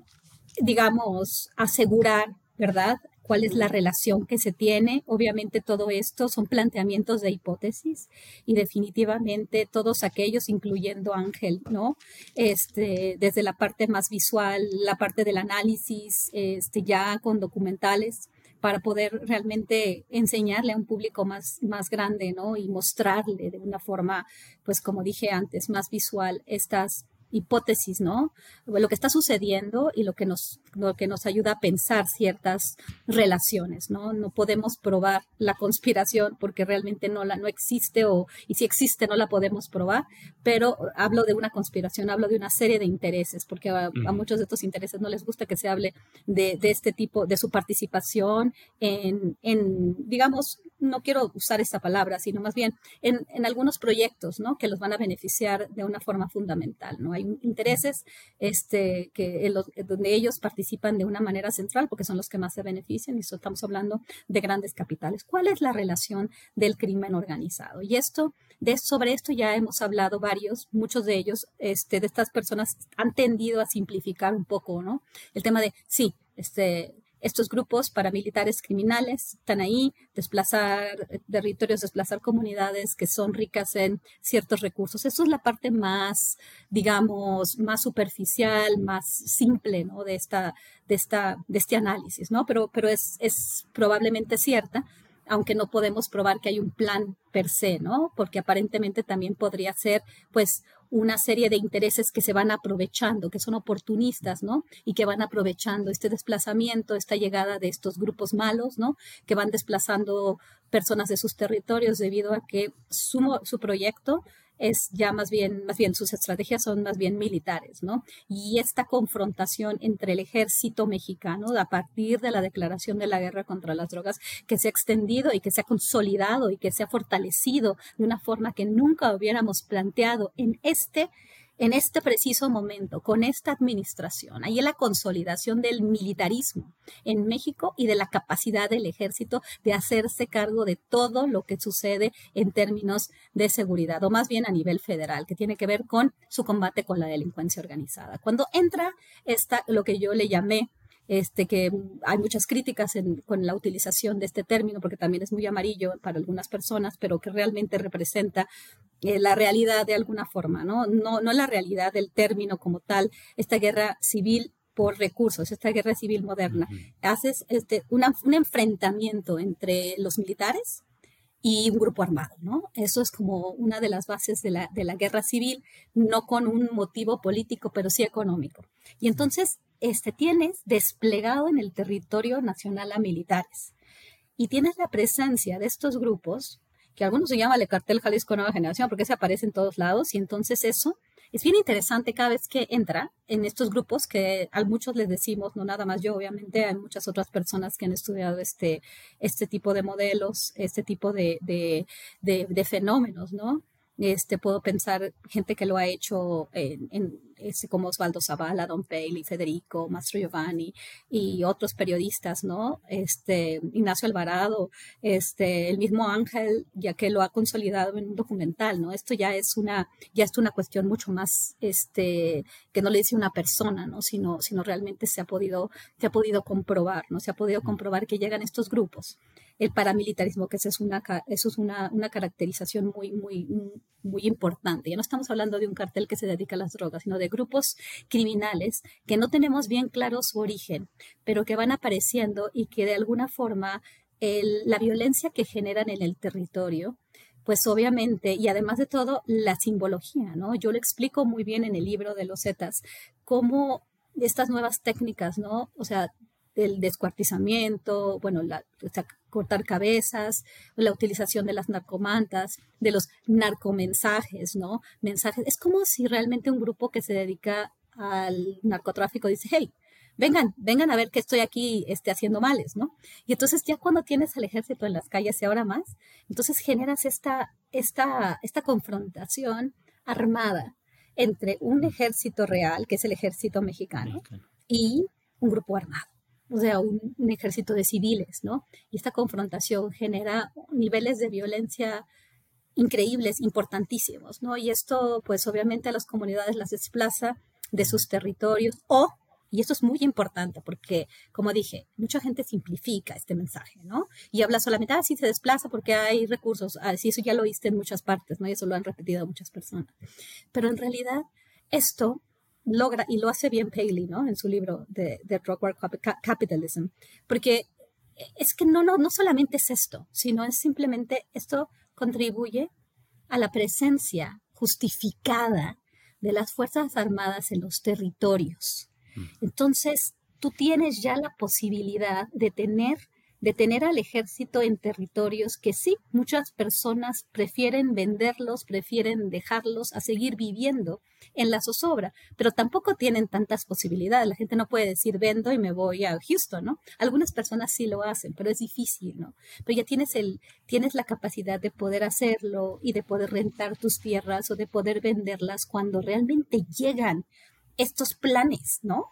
digamos, asegurar, ¿verdad? cuál es la relación que se tiene. Obviamente todo esto son planteamientos de hipótesis y definitivamente todos aquellos, incluyendo Ángel, ¿no? Este, desde la parte más visual, la parte del análisis, este, ya con documentales, para poder realmente enseñarle a un público más, más grande, ¿no? Y mostrarle de una forma, pues como dije antes, más visual estas hipótesis, ¿no? Lo que está sucediendo y lo que nos, lo que nos ayuda a pensar ciertas relaciones, ¿no? No podemos probar la conspiración porque realmente no la no existe o y si existe no la podemos probar, pero hablo de una conspiración, hablo de una serie de intereses, porque a, muchos de estos intereses no les gusta que se hable de, de este tipo, de su participación en, en, digamos, no quiero usar esta palabra, sino más bien en, en algunos proyectos, ¿no? Que los van a beneficiar de una forma fundamental, ¿no? Hay intereses este, que, donde ellos participan de una manera central porque son los que más se benefician y estamos hablando de grandes capitales. ¿Cuál es la relación del crimen organizado? Y esto, de, sobre esto ya hemos hablado varios, muchos de ellos, este, de estas personas han tendido a simplificar un poco, ¿no? El tema de, sí, este, estos grupos paramilitares criminales están ahí, desplazar territorios, desplazar comunidades que son ricas en ciertos recursos. Eso es la parte más, digamos, más superficial, más simple, ¿no? De esta, de esta, de este análisis, ¿no? Pero, pero es, es probablemente cierta aunque no podemos probar que hay un plan per se, ¿no? Porque aparentemente también podría ser, pues, una serie de intereses que se van aprovechando, que son oportunistas, ¿no? Y que van aprovechando este desplazamiento, esta llegada de estos grupos malos, ¿no? Que van desplazando personas de sus territorios debido a que su, su proyecto es ya más bien, más bien sus estrategias son más bien militares, ¿no? Y esta confrontación entre el ejército mexicano a partir de la declaración de la guerra contra las drogas que se ha extendido y que se ha consolidado y que se ha fortalecido de una forma que nunca hubiéramos planteado en este en este preciso momento, con esta administración, ahí es la consolidación del militarismo en México y de la capacidad del ejército de hacerse cargo de todo lo que sucede en términos de seguridad, o más bien a nivel federal, que tiene que ver con su combate con la delincuencia organizada. Cuando entra esta, lo que yo le llamé este, que hay muchas críticas con la utilización de este término, porque también es muy amarillo para algunas personas, pero que realmente representa eh, la realidad de alguna forma, ¿no? ¿no? No la realidad del término como tal, esta guerra civil por recursos, esta guerra civil moderna. Haces este, un enfrentamiento entre los militares y un grupo armado, ¿no? Eso es como una de las bases de la, de la guerra civil, no con un motivo político, pero sí económico. Y entonces este, tienes desplegado en el territorio nacional a militares y tienes la presencia de estos grupos, que algunos se llaman el cartel Jalisco Nueva Generación porque se aparece en todos lados y entonces eso es bien interesante cada vez que entra en estos grupos que a muchos les decimos, no nada más yo, obviamente hay muchas otras personas que han estudiado este, este tipo de modelos, este tipo de, de, fenómenos, ¿no? Este, puedo pensar gente que lo ha hecho en este, como Osvaldo Zavala, Don Paley, Federico, Mastro Giovanni y otros periodistas, ¿no? Este, Ignacio Alvarado, este, el mismo Ángel, ya que lo ha consolidado en un documental, ¿no? Esto ya es una, ya es una cuestión mucho más, este, que no le dice una persona, ¿no? Sino, sino realmente se ha podido, se ha podido comprobar, ¿no? Se ha podido comprobar que llegan estos grupos el paramilitarismo, que eso es una, eso es una, una, caracterización muy, muy, muy importante. Ya no estamos hablando de un cartel que se dedica a las drogas, sino de grupos criminales que no tenemos bien claro su origen, pero que van apareciendo y que de alguna forma la violencia que generan en el territorio, pues obviamente, y además de todo, la simbología, ¿no? Yo lo explico muy bien en el libro de los Zetas, cómo estas nuevas técnicas, ¿no? O sea, el descuartizamiento, bueno, la, cortar cabezas, la utilización de las narcomantas, de los narcomensajes, ¿no? Mensajes. Es como si realmente un grupo que se dedica al narcotráfico dice, hey, vengan, vengan a ver que estoy aquí este, haciendo males, ¿no? Y entonces ya cuando tienes al ejército en las calles y ahora más, entonces generas esta, esta, esta confrontación armada entre un ejército real, que es el ejército mexicano, y un grupo armado o sea, un, ejército de civiles, ¿no? Y esta confrontación genera niveles de violencia increíbles, importantísimos, ¿no? Y esto, pues obviamente a las comunidades las desplaza de sus territorios o, y esto es muy importante porque, como dije, mucha gente simplifica este mensaje, ¿no? Y habla solamente, ah, sí, se desplaza porque hay recursos, ah, sí, eso ya lo viste en muchas partes, ¿no? Y eso lo han repetido muchas personas. Pero en realidad, esto logra, y lo hace bien Paley, ¿no? En su libro de, de War Capitalism, porque es que no, no, no solamente es esto, sino es simplemente esto contribuye a la presencia justificada de las Fuerzas Armadas en los territorios. Mm. Entonces, tú tienes ya la posibilidad de tener de tener al ejército en territorios que sí, muchas personas prefieren venderlos, prefieren dejarlos a seguir viviendo en la zozobra, pero tampoco tienen tantas posibilidades. La gente no puede decir vendo y me voy a Houston, ¿no? Algunas personas sí lo hacen, pero es difícil, ¿no? Pero ya tienes el tienes la capacidad de poder hacerlo y de poder rentar tus tierras o de poder venderlas cuando realmente llegan estos planes, ¿no?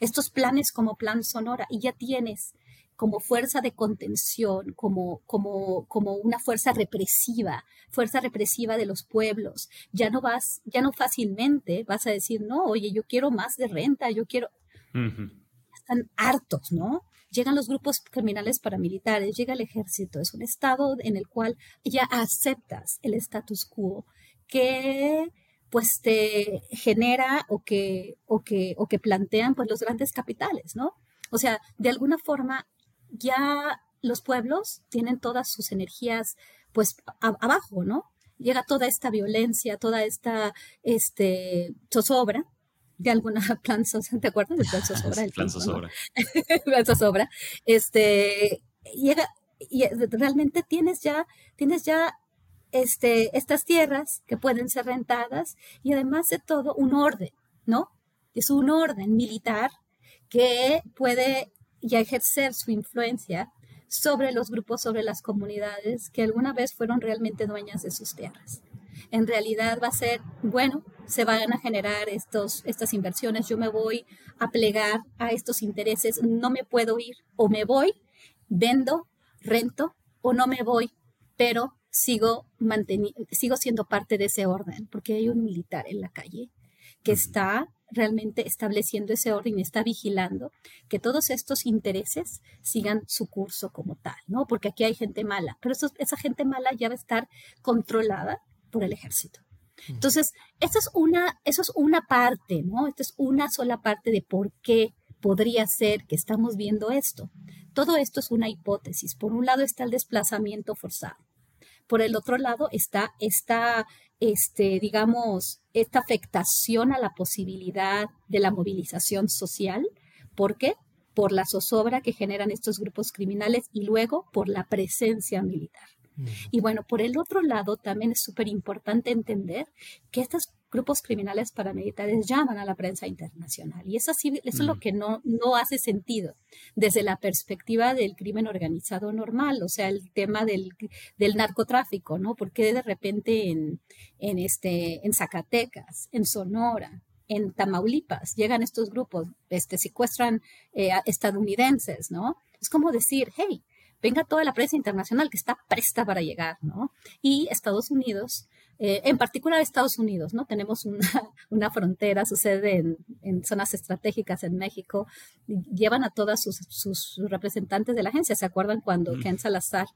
Estos planes como plan Sonora y ya tienes como fuerza de contención, como, como, como una fuerza represiva, fuerza represiva de los pueblos. Ya no vas, ya no fácilmente vas a decir, no, oye, yo quiero más de renta, yo quiero... Están hartos, ¿no? Llegan los grupos criminales paramilitares, llega el ejército, es un estado en el cual ya aceptas el status quo que pues te genera o que, o que, o que plantean pues los grandes capitales, ¿no? O sea, de alguna forma ya los pueblos tienen todas sus energías pues abajo, ¿no? Llega toda esta violencia, toda esta este, zozobra de alguna plan ¿te acuerdas del plan zozobra? El plan zozobra. plan zozobra. Este, llega, y realmente tienes ya, tienes ya este, estas tierras que pueden ser rentadas y además de todo un orden, ¿no? Es un orden militar que puede y a ejercer su influencia sobre los grupos, sobre las comunidades que alguna vez fueron realmente dueñas de sus tierras. En realidad va a ser, bueno, se van a generar estos, estas inversiones, yo me voy a plegar a estos intereses, no me puedo ir o me voy, vendo, rento o no me voy, pero sigo, sigo siendo parte de ese orden, porque hay un militar en la calle que está realmente estableciendo ese orden y está vigilando que todos estos intereses sigan su curso como tal, ¿no? Porque aquí hay gente mala, pero esa gente mala ya va a estar controlada por el ejército. Entonces, eso es una, eso es una parte, ¿no? Esta es una sola parte de por qué podría ser que estamos viendo esto. Todo esto es una hipótesis. Por un lado está el desplazamiento forzado. Por el otro lado está esta este, digamos, esta afectación a la posibilidad de la movilización social. ¿Por qué? Por la zozobra que generan estos grupos criminales y luego por la presencia militar. Mm. Y bueno, por el otro lado, también es súper importante entender que estas grupos criminales paramilitares llaman a la prensa internacional. Y eso, sí, eso es lo mm. que no, no hace sentido desde la perspectiva del crimen organizado normal, o sea, el tema del, del narcotráfico, ¿no? Porque de repente en, en, este, en Zacatecas, en Sonora, en Tamaulipas, llegan estos grupos, este, secuestran eh, estadounidenses, ¿no? Es como decir, hey, venga toda la prensa internacional que está presta para llegar, ¿no? Y Estados Unidos, eh, en particular Estados Unidos, ¿no? Tenemos una, una frontera, sucede en, en, zonas estratégicas en México, llevan a todas sus, sus, representantes de la agencia. ¿Se acuerdan cuando Ken Salazar,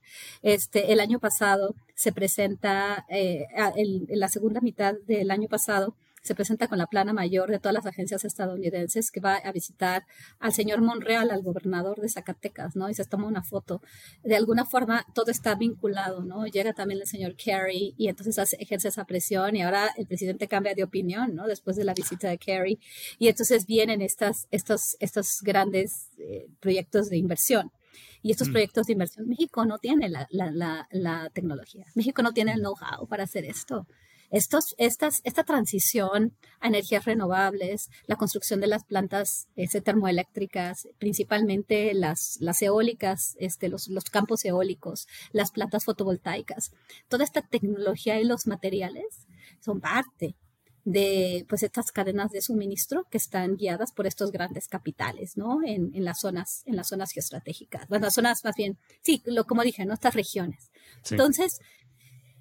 este, el año pasado, se presenta, eh, en la segunda mitad del año pasado, se presenta con la plana mayor de todas las agencias estadounidenses que va a visitar al señor Monreal, al gobernador de Zacatecas, ¿no? Y se toma una foto. De alguna forma todo está vinculado, ¿no? Llega también el señor Kerry y entonces hace, ejerce esa presión y ahora el presidente cambia de opinión, ¿no? Después de la visita de Kerry. Y entonces vienen estas, estos, estos grandes eh, proyectos de inversión. Y estos mm. proyectos de inversión, México no tiene la, la, la, la tecnología, México no tiene el know-how para hacer esto esta transición a energías renovables, la construcción de las plantas este, termoeléctricas, principalmente las, las eólicas, este, los, los campos eólicos, las plantas fotovoltaicas, toda esta tecnología y los materiales son parte de pues estas cadenas de suministro que están guiadas por estos grandes capitales, ¿no? En, en las zonas, en las zonas geoestratégicas, bueno, las zonas más bien, sí, lo, como dije, ¿no? Estas regiones. Entonces,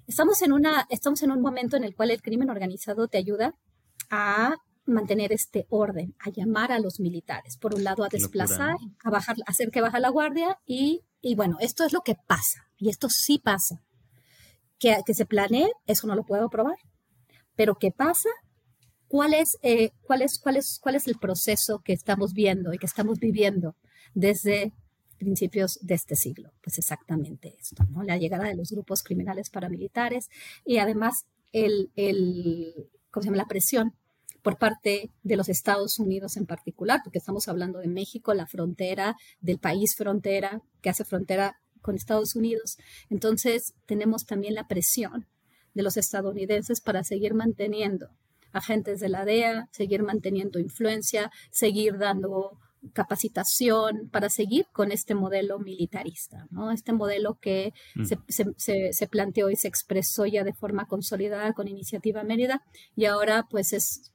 Estamos en, una, estamos en un momento en el cual el crimen organizado te ayuda a mantener este orden, a llamar a los militares, por un lado a desplazar, a bajar, a hacer que baja la guardia y, y, bueno, esto es lo que pasa y esto sí pasa. Que, que se planee, eso no lo puedo probar, pero ¿qué pasa? ¿Cuál es, eh, cuál, es, cuál, es, ¿Cuál es el proceso que estamos viendo y que estamos viviendo desde principios de este siglo. Pues exactamente esto, ¿no? La llegada de los grupos criminales paramilitares y además el, el ¿cómo se llama? la presión por parte de los Estados Unidos en particular, porque estamos hablando de México, la frontera, del país frontera, que hace frontera con Estados Unidos. Entonces, tenemos también la presión de los estadounidenses para seguir manteniendo agentes de la DEA, seguir manteniendo influencia, seguir dando capacitación para seguir con este modelo militarista, ¿no? Este modelo que mm. se, se, planteó y se expresó ya de forma consolidada con Iniciativa Mérida y ahora pues es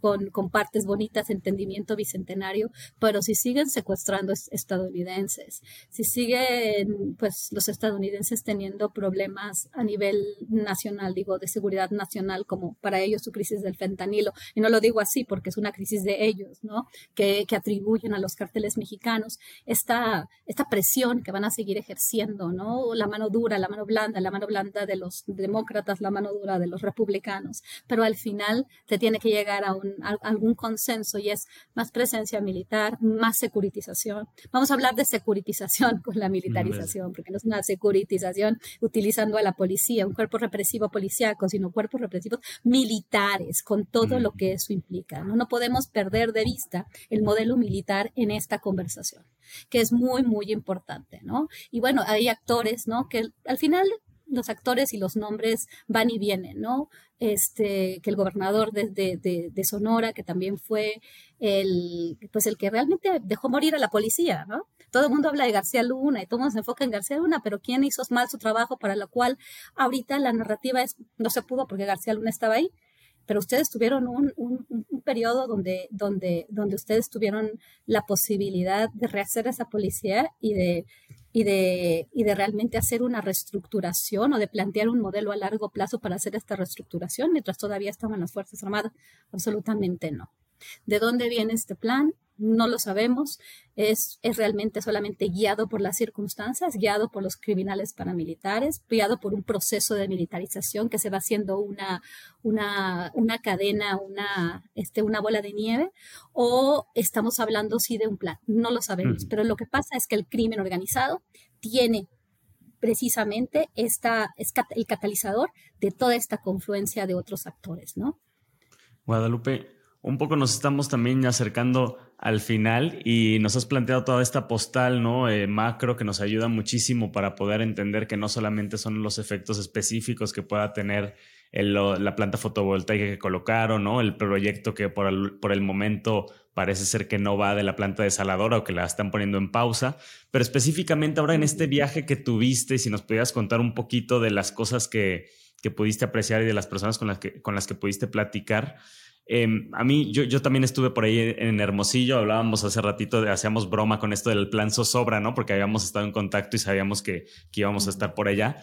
con, partes bonitas, entendimiento bicentenario, pero si siguen secuestrando estadounidenses, si siguen pues los estadounidenses teniendo problemas a nivel nacional, digo, de seguridad nacional, como para ellos su crisis del fentanilo, y no lo digo así porque es una crisis de ellos, ¿no? Que, que atribuyen a los carteles mexicanos esta, esta presión que van a seguir ejerciendo, ¿no? La mano dura, la mano blanda, la mano blanda de los demócratas, la mano dura de los republicanos, pero al final se tiene que llegar a un algún consenso y es más presencia militar, más securitización. Vamos a hablar de securitización con la militarización, porque no es una securitización utilizando a la policía, un cuerpo represivo policíaco, sino cuerpos represivos militares, con todo lo que eso implica. ¿no? no podemos perder de vista el modelo militar en esta conversación, que es muy, muy importante, ¿no? Y bueno, hay actores, ¿no? Que al final los actores y los nombres van y vienen, ¿no? Este, que el gobernador de, de, Sonora, que también fue el, pues el que realmente dejó morir a la policía, ¿no? Todo el mundo habla de García Luna y todo el mundo se enfoca en García Luna, pero ¿quién hizo mal su trabajo para lo cual ahorita la narrativa es, no se pudo porque García Luna estaba ahí? Pero ustedes tuvieron un, un, periodo donde, donde, donde ustedes tuvieron la posibilidad de rehacer esa policía y de, y de, y de realmente hacer una reestructuración o de plantear un modelo a largo plazo para hacer esta reestructuración mientras todavía estaban las Fuerzas Armadas? Absolutamente no. ¿De dónde viene este plan? No lo sabemos, es, es, realmente solamente guiado por las circunstancias, guiado por los criminales paramilitares, guiado por un proceso de militarización que se va haciendo una, una, una cadena, una, este, una bola de nieve, o estamos hablando sí de un plan, no lo sabemos, pero lo que pasa es que el crimen organizado tiene precisamente esta, es el catalizador de toda esta confluencia de otros actores, ¿no? Guadalupe, un poco nos estamos también acercando al final y nos has planteado toda esta postal, ¿no? Eh, macro que nos ayuda muchísimo para poder entender que no solamente son los efectos específicos que pueda tener la planta fotovoltaica que colocaron, ¿no? El proyecto que por el, por el momento parece ser que no va de la planta desaladora o que la están poniendo en pausa, pero específicamente ahora en este viaje que tuviste, si nos pudieras contar un poquito de las cosas que, que pudiste apreciar y de las personas con las que, con las que pudiste platicar, Em, a mí, yo, yo, también estuve por ahí en Hermosillo, hablábamos hace ratito, de, hacíamos broma con esto del plan Zozobra, ¿no? Porque habíamos estado en contacto y sabíamos que, que íbamos a estar por allá.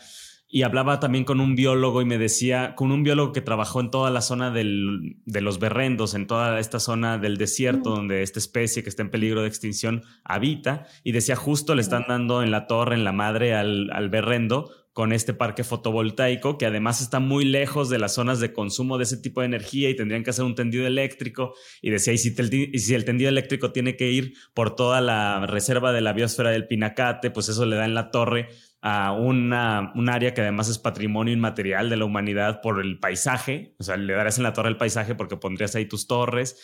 Y hablaba también con un biólogo y me decía, con un biólogo que trabajó en toda la zona del, de los berrendos, en toda esta zona del desierto donde esta especie que está en peligro de extinción habita, y decía, justo le están dando en la torre, en la madre al, al berrendo, con este parque fotovoltaico, que además está muy lejos de las zonas de consumo de ese tipo de energía y tendrían que hacer un tendido eléctrico. Y decía, y si, el tendido eléctrico tiene que ir por toda la reserva de la biosfera del Pinacate, pues eso le da en la torre a un área que además es patrimonio inmaterial de la humanidad por el paisaje. O sea, le darás en la torre el paisaje porque pondrías ahí tus torres.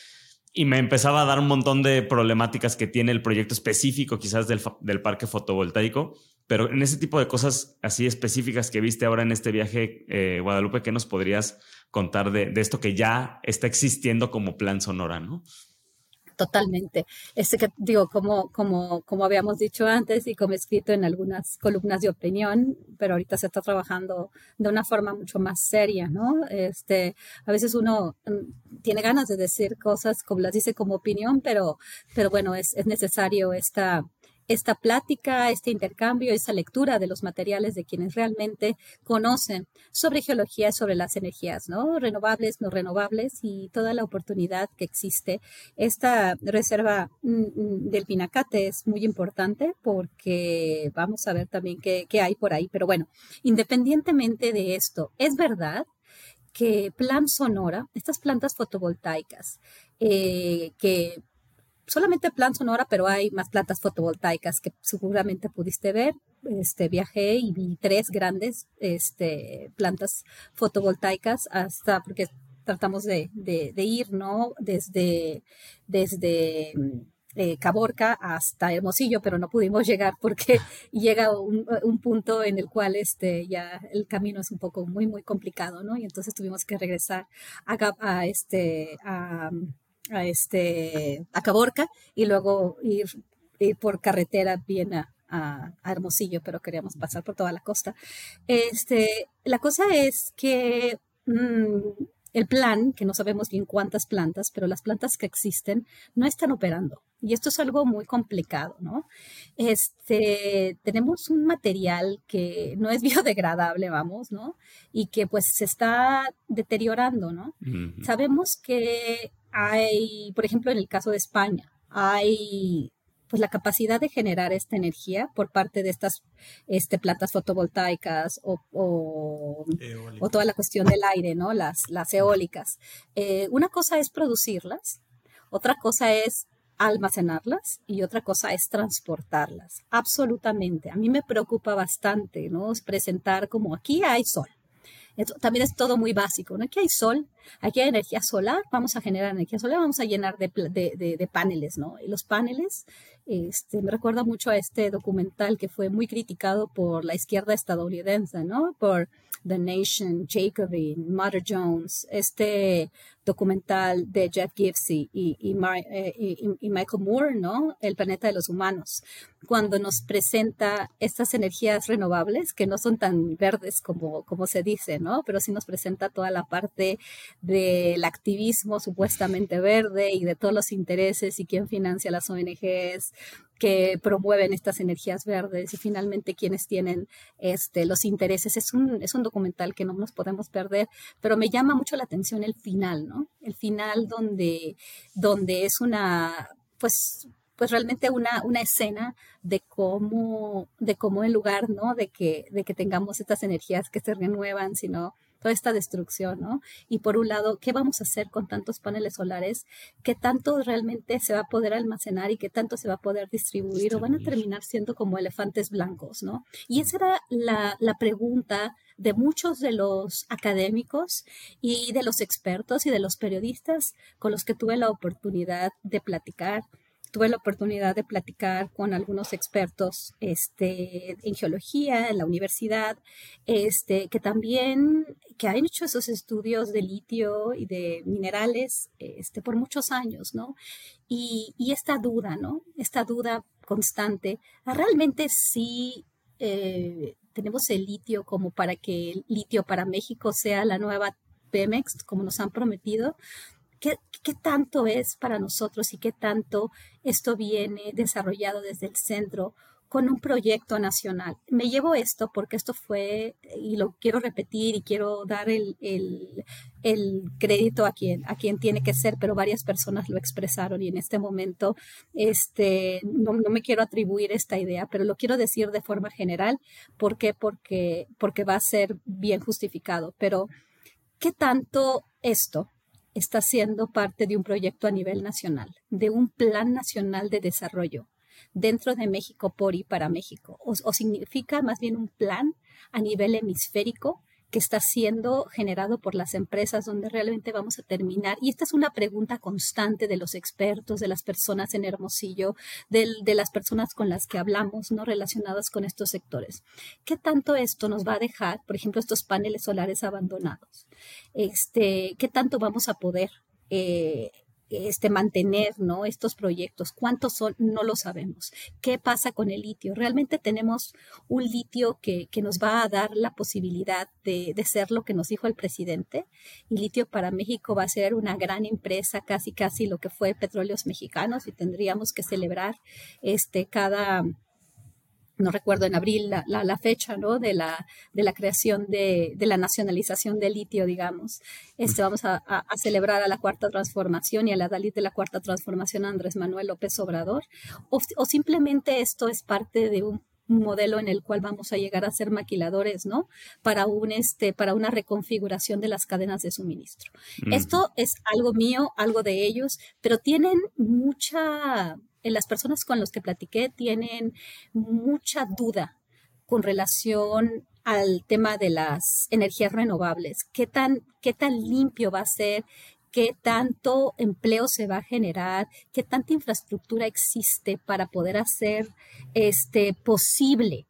Y me empezaba a dar un montón de problemáticas que tiene el proyecto específico quizás del, del parque fotovoltaico pero en ese tipo de cosas así específicas que viste ahora en este viaje, eh, Guadalupe, ¿qué nos podrías contar de, esto que ya está existiendo como plan sonora, no? Totalmente. Este que digo, como, como, como habíamos dicho antes y como he escrito en algunas columnas de opinión, pero ahorita se está trabajando de una forma mucho más seria, ¿no? Este, a veces uno mm, tiene ganas de decir cosas como las dice como opinión, pero, pero bueno, es, es necesario esta, esta plática, este intercambio, esa lectura de los materiales de quienes realmente conocen sobre geología, sobre las energías, ¿no? Renovables, no renovables y toda la oportunidad que existe. Esta reserva mm, mm, del Pinacate es muy importante porque vamos a ver también qué, hay por ahí. Pero bueno, independientemente de esto, es verdad que Plan Sonora, estas plantas fotovoltaicas, eh, que solamente plan sonora, pero hay más plantas fotovoltaicas que seguramente pudiste ver. Este, viajé y vi tres grandes este, plantas fotovoltaicas hasta, porque tratamos de, ir, ¿no? Desde, desde eh, Caborca hasta Hermosillo, pero no pudimos llegar porque llega un, punto en el cual este, ya el camino es un poco muy, muy complicado, ¿no? Y entonces tuvimos que regresar a, a este, a, a, este, a Caborca y luego ir, por carretera bien a, Hermosillo, pero queríamos pasar por toda la costa. Este, la cosa es que mm, el plan, que no sabemos bien cuántas plantas, pero las plantas que existen no están operando. Y esto es algo muy complicado, ¿no? Este, tenemos un material que no es biodegradable, vamos, ¿no? Y que pues se está deteriorando, ¿no? Sabemos que hay, por ejemplo, en el caso de España, hay pues la capacidad de generar esta energía por parte de estas este, plantas fotovoltaicas o, o, toda la cuestión del aire, ¿no? Las, las eólicas. Eh, una cosa es producirlas, otra cosa es almacenarlas y otra cosa es transportarlas. Absolutamente. A mí me preocupa bastante, ¿no? presentar como aquí hay sol también es todo muy básico, ¿no? Aquí hay sol, aquí hay energía solar, vamos a generar energía solar, vamos a llenar de, de, de, paneles, ¿no? Y los paneles, este, me recuerda mucho a este documental que fue muy criticado por la izquierda estadounidense, ¿no? Por The Nation, Jacobin, Mother Jones, este documental de Jeff Gibbs eh, y, y, Michael Moore, ¿no? El planeta de los humanos, cuando nos presenta estas energías renovables que no son tan verdes como, como se dice, ¿no? Pero sí nos presenta toda la parte del activismo supuestamente verde y de todos los intereses y quién financia las ONGs, que promueven estas energías verdes y finalmente quienes tienen este, los intereses. Es un, es un documental que no nos podemos perder, pero me llama mucho la atención el final, ¿no? El final donde, donde es una, pues, pues realmente una, una escena de cómo, de cómo en lugar, ¿no? De que, de que tengamos estas energías que se renuevan, sino toda esta destrucción, ¿no? Y por un lado, ¿qué vamos a hacer con tantos paneles solares? ¿Qué tanto realmente se va a poder almacenar y qué tanto se va a poder distribuir? ¿O van a terminar siendo como elefantes blancos, ¿no? Y esa era la, la pregunta de muchos de los académicos y de los expertos y de los periodistas con los que tuve la oportunidad de platicar tuve la oportunidad de platicar con algunos expertos este, en geología en la universidad, este, que también que han hecho esos estudios de litio y de minerales este, por muchos años, ¿no? Y, esta duda, ¿no? Esta duda constante, realmente sí eh, tenemos el litio como para que el litio para México sea la nueva Pemex, como nos han prometido. ¿Qué, tanto es para nosotros y qué tanto esto viene desarrollado desde el centro con un proyecto nacional. Me llevo esto porque esto fue, y lo quiero repetir y quiero dar el, crédito a quien, a quien tiene que ser, pero varias personas lo expresaron y en este momento este, no, me quiero atribuir esta idea, pero lo quiero decir de forma general. ¿Por qué? Porque, porque va a ser bien justificado. Pero, ¿qué tanto esto está siendo parte de un proyecto a nivel nacional, de un plan nacional de desarrollo dentro de México por y para México, o, significa más bien un plan a nivel hemisférico que está siendo generado por las empresas donde realmente vamos a terminar. Y esta es una pregunta constante de los expertos, de las personas en Hermosillo, de, las personas con las que hablamos, no relacionadas con estos sectores. ¿Qué tanto esto nos va a dejar, por ejemplo, estos paneles solares abandonados? Este, ¿Qué tanto vamos a poder eh, este, mantener ¿no? estos proyectos. ¿Cuántos son? No lo sabemos. ¿Qué pasa con el litio? Realmente tenemos un litio que, que nos va a dar la posibilidad de, de, ser lo que nos dijo el presidente. Y litio para México va a ser una gran empresa, casi casi lo que fue Petróleos Mexicanos, y tendríamos que celebrar este, cada no recuerdo en abril la, la, fecha, ¿no? De la, de la creación de, de, la nacionalización del litio, digamos. Este, vamos a, a, celebrar a la cuarta transformación y a la Dalit de la cuarta transformación Andrés Manuel López Obrador. O, o simplemente esto es parte de un modelo en el cual vamos a llegar a ser maquiladores, ¿no? Para un este, para una reconfiguración de las cadenas de suministro. Esto es algo mío, algo de ellos, pero tienen mucha las personas con las que platiqué tienen mucha duda con relación al tema de las energías renovables, qué tan, qué tan limpio va a ser, qué tanto empleo se va a generar, qué tanta infraestructura existe para poder hacer este posible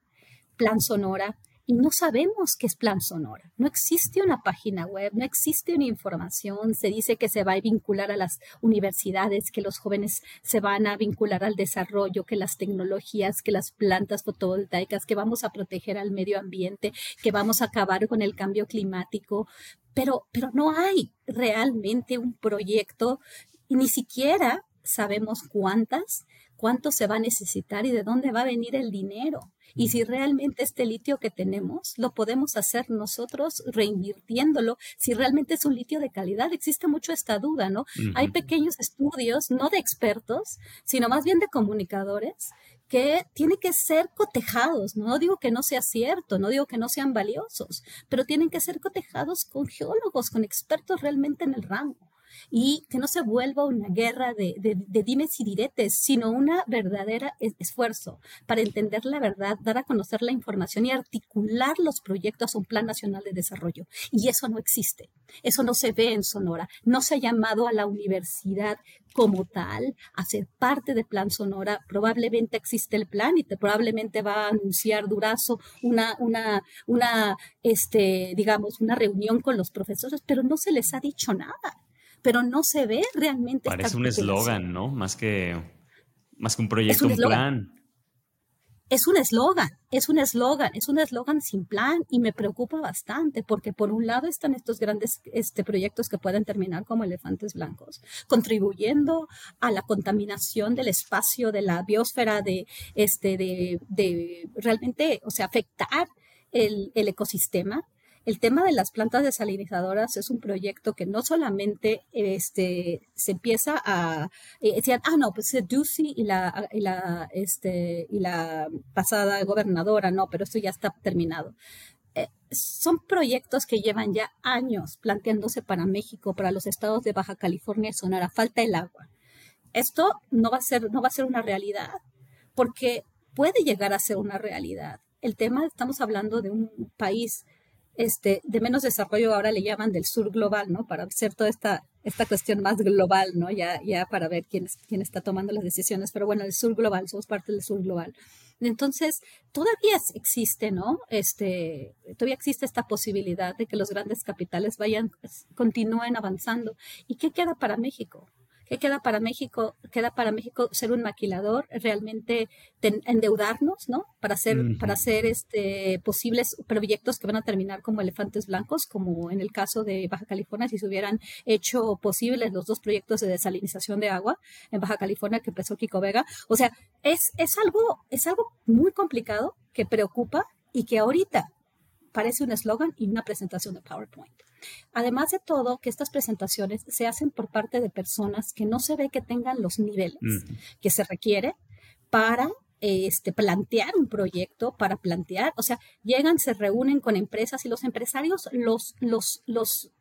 Plan Sonora y no sabemos qué es Plan Sonora. No existe una página web, no existe una información. Se dice que se va a vincular a las universidades, que los jóvenes se van a vincular al desarrollo, que las tecnologías, que las plantas fotovoltaicas, que vamos a proteger al medio ambiente, que vamos a acabar con el cambio climático. Pero, pero no hay realmente un proyecto y ni siquiera sabemos cuántas, cuánto se va a necesitar y de dónde va a venir el dinero y si realmente este litio que tenemos lo podemos hacer nosotros reinvirtiéndolo, si realmente es un litio de calidad. Existe mucho esta duda, ¿no? Hay pequeños estudios, no de expertos, sino más bien de comunicadores que tienen que ser cotejados. No digo que no sea cierto, no digo que no sean valiosos, pero tienen que ser cotejados con geólogos, con expertos realmente en el ramo y que no se vuelva una guerra de, de, dimes y diretes, sino una verdadera esfuerzo para entender la verdad, dar a conocer la información y articular los proyectos a un plan nacional de desarrollo. Y eso no existe, eso no se ve en Sonora, no se ha llamado a la universidad como tal a ser parte del plan Sonora. Probablemente existe el plan y te, probablemente va a anunciar Durazo una, una, una, este, digamos, una reunión con los profesores, pero no se les ha dicho nada pero no se ve realmente. Parece un eslogan, ¿no? Más que, más que un proyecto, un, plan. Es un eslogan, es un eslogan, es un eslogan sin plan y me preocupa bastante porque por un lado están estos grandes este, proyectos que pueden terminar como elefantes blancos, contribuyendo a la contaminación del espacio, de la biosfera, de, este, de, de realmente, o sea, afectar el, el ecosistema el tema de las plantas desalinizadoras es un proyecto que no solamente este, se empieza a eh, decían, ah, no, pues Ducey y la, y la, este, y la pasada gobernadora, no, pero esto ya está terminado. eh, son proyectos que llevan ya años planteándose para México, para los estados de Baja California y Sonora. Falta el agua. Esto no va a ser, no va a ser una realidad, porque puede llegar a ser una realidad. El tema, estamos hablando de un país este, de menos desarrollo, ahora le llaman del sur global, ¿no? Para hacer toda esta, esta cuestión más global, ¿no? Ya, ya para ver quién, quién está tomando las decisiones, pero bueno, el sur global, somos parte del sur global. Entonces, todavía existe, ¿no? Este, todavía existe esta posibilidad de que los grandes capitales vayan, continúen avanzando. ¿Y qué queda para México? ¿Qué queda para México? Queda para México ser un maquilador, realmente endeudarnos, ¿no? Para hacer, para hacer este, posibles proyectos que van a terminar como elefantes blancos, como en el caso de Baja California, si se hubieran hecho posibles los dos proyectos de desalinización de agua en Baja California que empezó Kiko Vega. O sea, es, es, algo, es algo muy complicado que preocupa y que ahorita parece un eslogan y una presentación de PowerPoint. Además de todo, que estas presentaciones se hacen por parte de personas que no se ve que tengan los niveles que se requiere para este, plantear un proyecto, para plantear, o sea, llegan, se reúnen con empresas y los empresarios los, los, los,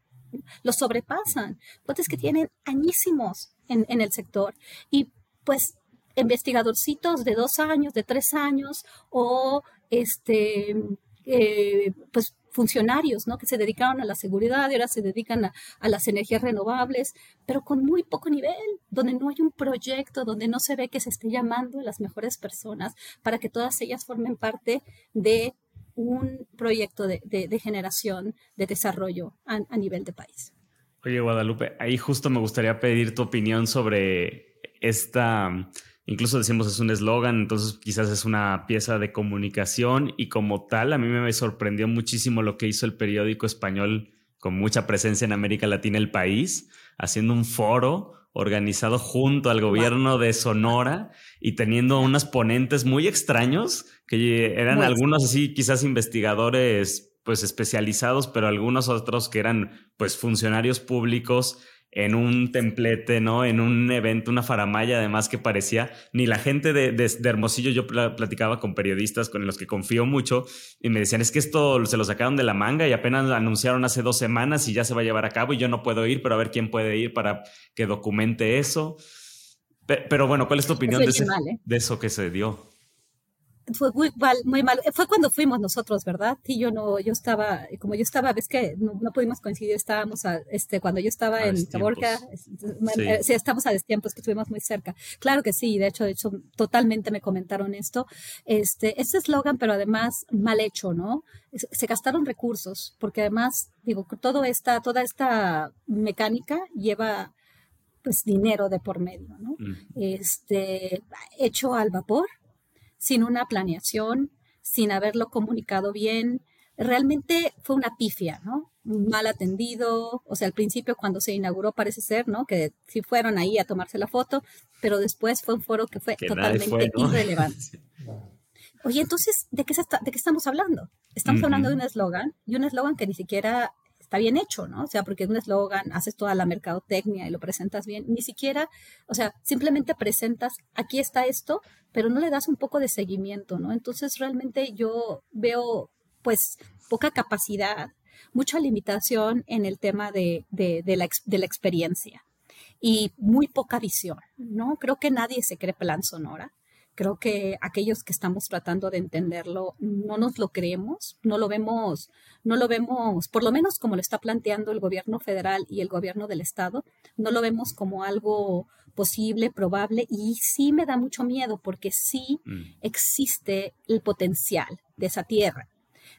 los sobrepasan. Pues que tienen añísimos en, en el sector y pues investigadorcitos de dos años, de tres años o este, eh, pues funcionarios, ¿no? Que se dedicaron a la seguridad y ahora se dedican a, las energías renovables, pero con muy poco nivel, donde no hay un proyecto, donde no se ve que se esté llamando a las mejores personas para que todas ellas formen parte de un proyecto de, generación, de desarrollo a nivel de país. Oye, Guadalupe, ahí justo me gustaría pedir tu opinión sobre esta Incluso decimos es un eslogan, entonces quizás es una pieza de comunicación y como tal a mí me sorprendió muchísimo lo que hizo el periódico español con mucha presencia en América Latina, el país, haciendo un foro organizado junto al gobierno de Sonora y teniendo unos ponentes muy extraños que eran algunos así quizás investigadores pues especializados, pero algunos otros que eran pues funcionarios públicos en un templete, ¿no? En un evento, una faramaya, además que parecía, ni la gente de, de, Hermosillo, yo platicaba con periodistas con los que confío mucho y me decían, es que esto se lo sacaron de la manga y apenas lo anunciaron hace dos semanas y ya se va a llevar a cabo y yo no puedo ir, pero a ver quién puede ir para que documente eso. Pero, bueno, ¿cuál es tu opinión de, ¿eh? de eso que se dio? Fue muy mal, muy mal. Fue cuando fuimos nosotros, ¿verdad? Y yo no, yo estaba, como yo estaba, ves que no, pudimos coincidir, estábamos a, este, cuando yo estaba en Caborca, eh, sí. estamos a destiempos, que estuvimos muy cerca. Claro que sí, de hecho, de hecho, totalmente me comentaron esto. Este, este eslogan, pero además mal hecho, ¿no? Se gastaron recursos, porque además, digo, todo esta, toda esta mecánica lleva pues dinero de por medio, ¿no? Este, hecho al vapor, sin una planeación, sin haberlo comunicado bien. Realmente fue una pifia, ¿no? Mal atendido, o sea, al principio cuando se inauguró parece ser, ¿no? Que sí fueron ahí a tomarse la foto, pero después fue un foro que fue totalmente irrelevante. Oye, entonces, ¿de qué, ¿de qué estamos hablando? Estamos hablando de un eslogan y un eslogan que ni siquiera está bien hecho, ¿no? O sea, porque es un eslogan, haces toda la mercadotecnia y lo presentas bien, ni siquiera, o sea, simplemente presentas, aquí está esto, pero no le das un poco de seguimiento, ¿no? Entonces realmente yo veo pues poca capacidad, mucha limitación en el tema de, de, la, de la experiencia y muy poca visión, ¿no? Creo que nadie se cree plan sonora creo que aquellos que estamos tratando de entenderlo no nos lo creemos, no lo vemos, no lo vemos, por lo menos como lo está planteando el gobierno federal y el gobierno del estado, no lo vemos como algo posible, probable y sí me da mucho miedo porque sí mm. existe el potencial de esa tierra,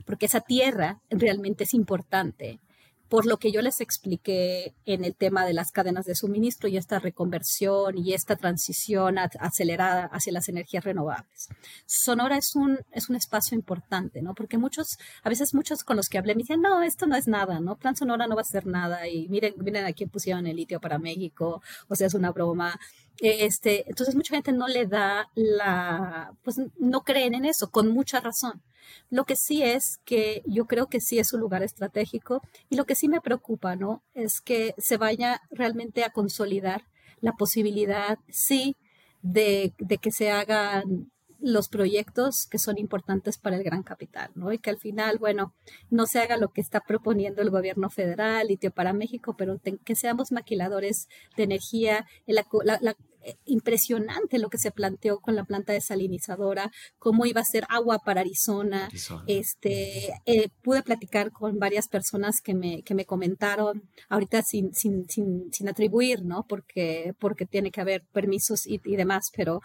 porque esa tierra realmente es importante por lo que yo les expliqué en el tema de las cadenas de suministro y esta reconversión y esta transición acelerada hacia las energías renovables. Sonora es un, es un espacio importante, ¿no? Porque muchos, a veces muchos con los que hablé me dicen, no, esto no es nada, ¿no? Plan Sonora no va a ser nada y miren, miren a quién pusieron el litio para México, o sea, es una broma. Este, entonces mucha gente no le da la, pues no creen en eso, con mucha razón. Lo que sí es que yo creo que sí es un lugar estratégico y lo que sí me preocupa, ¿no? Es que se vaya realmente a consolidar la posibilidad, sí, de, que se hagan los proyectos que son importantes para el gran capital, ¿no? Y que al final, bueno, no se haga lo que está proponiendo el gobierno federal, litio para México, pero que seamos maquiladores de energía. La, impresionante lo que se planteó con la planta desalinizadora, cómo iba a ser agua para Arizona. Este, eh, pude platicar con varias personas que me, que me comentaron, ahorita sin, sin, sin, sin atribuir, ¿no? Porque, porque tiene que haber permisos y, y demás, pero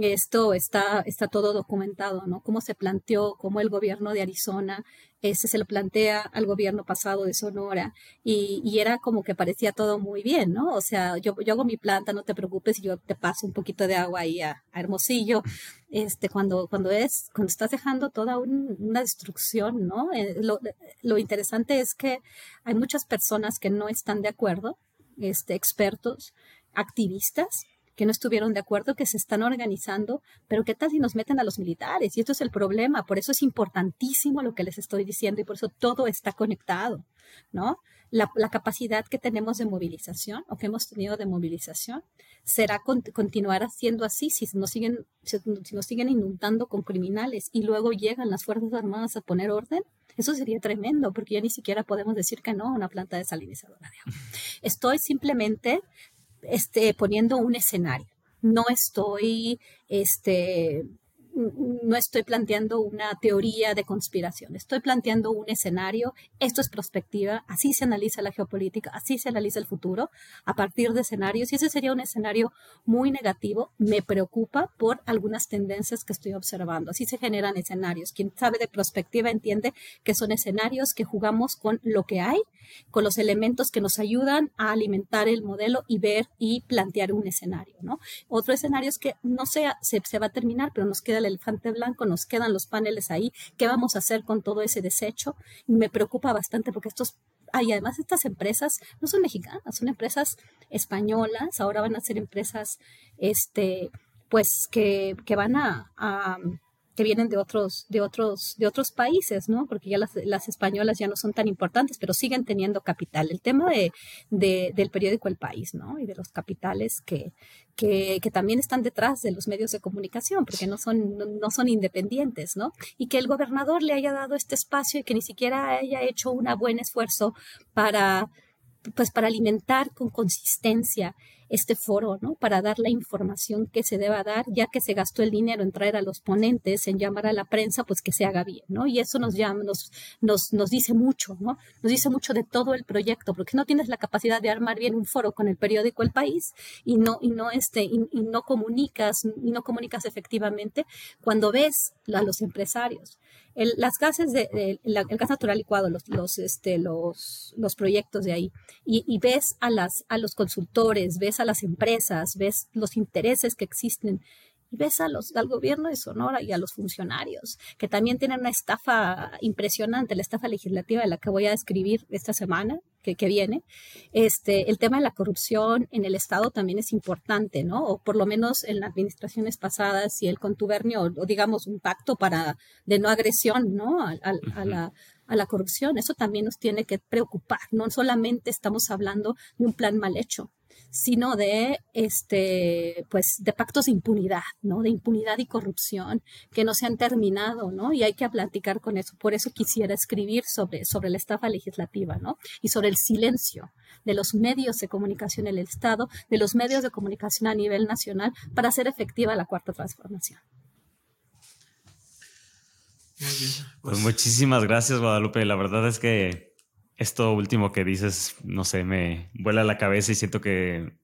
esto está, está todo documentado, ¿no? Cómo se planteó, cómo el gobierno de Arizona este, se lo plantea al gobierno pasado de Sonora y, y, era como que parecía todo muy bien, ¿no? O sea, yo, yo hago mi planta, no te preocupes, yo te paso un poquito de agua ahí a, Hermosillo. Este, cuando, cuando es, cuando estás dejando toda una destrucción, ¿no? Eh, lo, lo interesante es que hay muchas personas que no están de acuerdo, este, expertos, activistas, que no estuvieron de acuerdo, que se están organizando, pero ¿qué tal si nos meten a los militares? Y esto es el problema, por eso es importantísimo lo que les estoy diciendo y por eso todo está conectado, ¿no? La, capacidad que tenemos de movilización o que hemos tenido de movilización será continuar haciendo así si nos siguen si, nos siguen inundando con criminales y luego llegan las fuerzas armadas a poner orden eso sería tremendo porque ya ni siquiera podemos decir que no a una planta desalinizadora. Estoy simplemente este, poniendo un escenario. No estoy este, no estoy planteando una teoría de conspiración, estoy planteando un escenario, esto es perspectiva, así se analiza la geopolítica, así se analiza el futuro a partir de escenarios y ese sería un escenario muy negativo, me preocupa por algunas tendencias que estoy observando, así se generan escenarios, quien sabe de perspectiva entiende que son escenarios que jugamos con lo que hay, con los elementos que nos ayudan a alimentar el modelo y ver y plantear un escenario, ¿no? Otro escenario es que no sea, se, se va a terminar, pero nos queda el elefante blanco, nos quedan los paneles ahí, ¿qué vamos a hacer con todo ese desecho? Y me preocupa bastante porque estos, hay además estas empresas no son mexicanas, son empresas españolas, ahora van a ser empresas, este, pues que, que van a que vienen de otros, de otros, de otros países, ¿no? Porque ya las, las españolas ya no son tan importantes, pero siguen teniendo capital. El tema de, de, del periódico El País, ¿no? Y de los capitales que, que, que, también están detrás de los medios de comunicación, porque no son, no, son independientes, ¿no? Y que el gobernador le haya dado este espacio y que ni siquiera haya hecho un buen esfuerzo para, pues, para alimentar con consistencia este foro, ¿no? Para dar la información que se deba dar, ya que se gastó el dinero en traer a los ponentes, en llamar a la prensa, pues que se haga bien, ¿no? Y eso nos llama, nos, nos, nos dice mucho, ¿no? Nos dice mucho de todo el proyecto, porque no tienes la capacidad de armar bien un foro con el periódico El País y no, y no, este, y, no comunicas, y no comunicas efectivamente cuando ves a los empresarios el, las gases de, el gas natural licuado, los, los, este, los, los proyectos de ahí, y, y, ves a, las, a los consultores, ves a las empresas, ves los intereses que existen y ves a los, al gobierno de Sonora y a los funcionarios, que también tienen una estafa impresionante, la estafa legislativa de la que voy a describir esta semana que, que, viene. Este, el tema de la corrupción en el Estado también es importante, ¿no? O por lo menos en las administraciones pasadas y el contubernio, o, digamos un pacto para de no agresión, ¿no? a, a la a la corrupción. Eso también nos tiene que preocupar. No solamente estamos hablando de un plan mal hecho, sino de este pues de pactos de impunidad, ¿no? De impunidad y corrupción que no se han terminado, ¿no? Y hay que platicar con eso. Por eso quisiera escribir sobre sobre la estafa legislativa, ¿no? Y sobre el silencio de los medios de comunicación en el Estado, de los medios de comunicación a nivel nacional para hacer efectiva la cuarta transformación. Pues, pues muchísimas gracias, Guadalupe. La verdad es que esto último que dices, no sé, me vuela la cabeza y siento que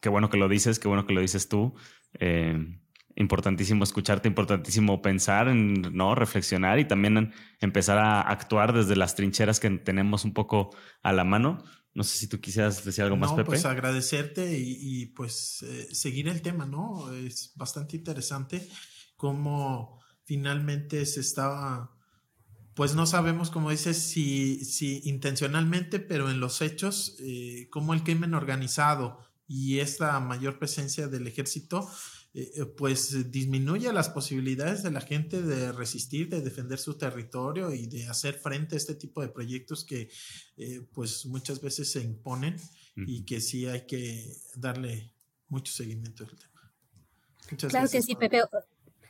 qué bueno que lo dices, qué bueno que lo dices tú. Eh, importantísimo escucharte, importantísimo pensar, ¿no? reflexionar y también empezar a actuar desde las trincheras que tenemos un poco a la mano. No sé si tú quisieras decir algo más, Pepe. Pues agradecerte y, pues eh, seguir el tema, ¿no? Es bastante interesante cómo finalmente se estaba, pues no sabemos, como dices, si, si intencionalmente, pero en los hechos, eh, como el crimen organizado y esta mayor presencia del ejército, eh, eh, pues disminuye las posibilidades de la gente de resistir, de defender su territorio y de hacer frente a este tipo de proyectos que pues muchas veces se imponen y que sí hay que darle mucho seguimiento al tema. Muchas claro que sí, Pepe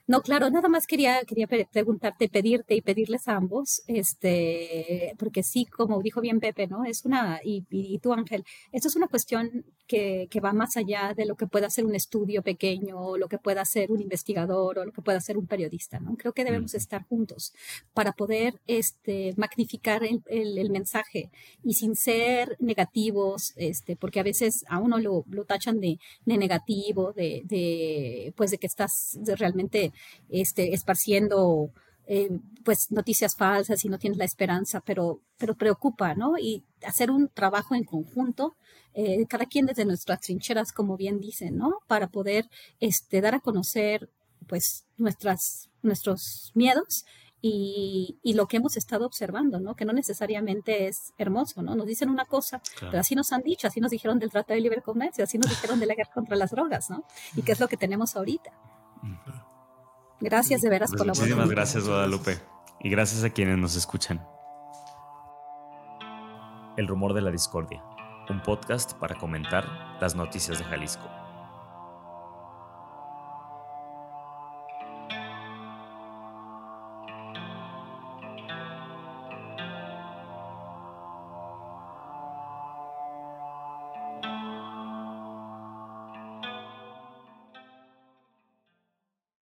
No, claro, nada más quería, quería preguntarte, pedirte y pedirles a ambos, este, porque sí, como dijo bien Pepe, ¿no? Es una, y, y tú Ángel, esto es una cuestión que, que, va más allá de lo que pueda hacer un estudio pequeño, o lo que pueda hacer un investigador, o lo que pueda hacer un periodista, ¿no? Creo que debemos estar juntos para poder, este, magnificar el, el, mensaje y sin ser negativos, este, porque a veces a uno lo, lo tachan de, de negativo, de, de, pues de que estás realmente este, esparciendo eh, pues noticias falsas y no tienes la esperanza, pero, pero preocupa, ¿no? Y hacer un trabajo en conjunto, eh, cada quien desde nuestras trincheras, como bien dicen, ¿no? Para poder este, dar a conocer pues nuestras, nuestros miedos y, y, lo que hemos estado observando, ¿no? Que no necesariamente es hermoso, ¿no? Nos dicen una cosa, pero así nos han dicho, así nos dijeron del Tratado de Libre Comercio, así nos dijeron de la guerra contra las drogas, ¿no? Y qué es lo que tenemos ahorita. Gracias de veras por la Muchísimas gracias, Guadalupe. Y gracias a quienes nos escuchan. El rumor de la discordia, un podcast para comentar las noticias de Jalisco.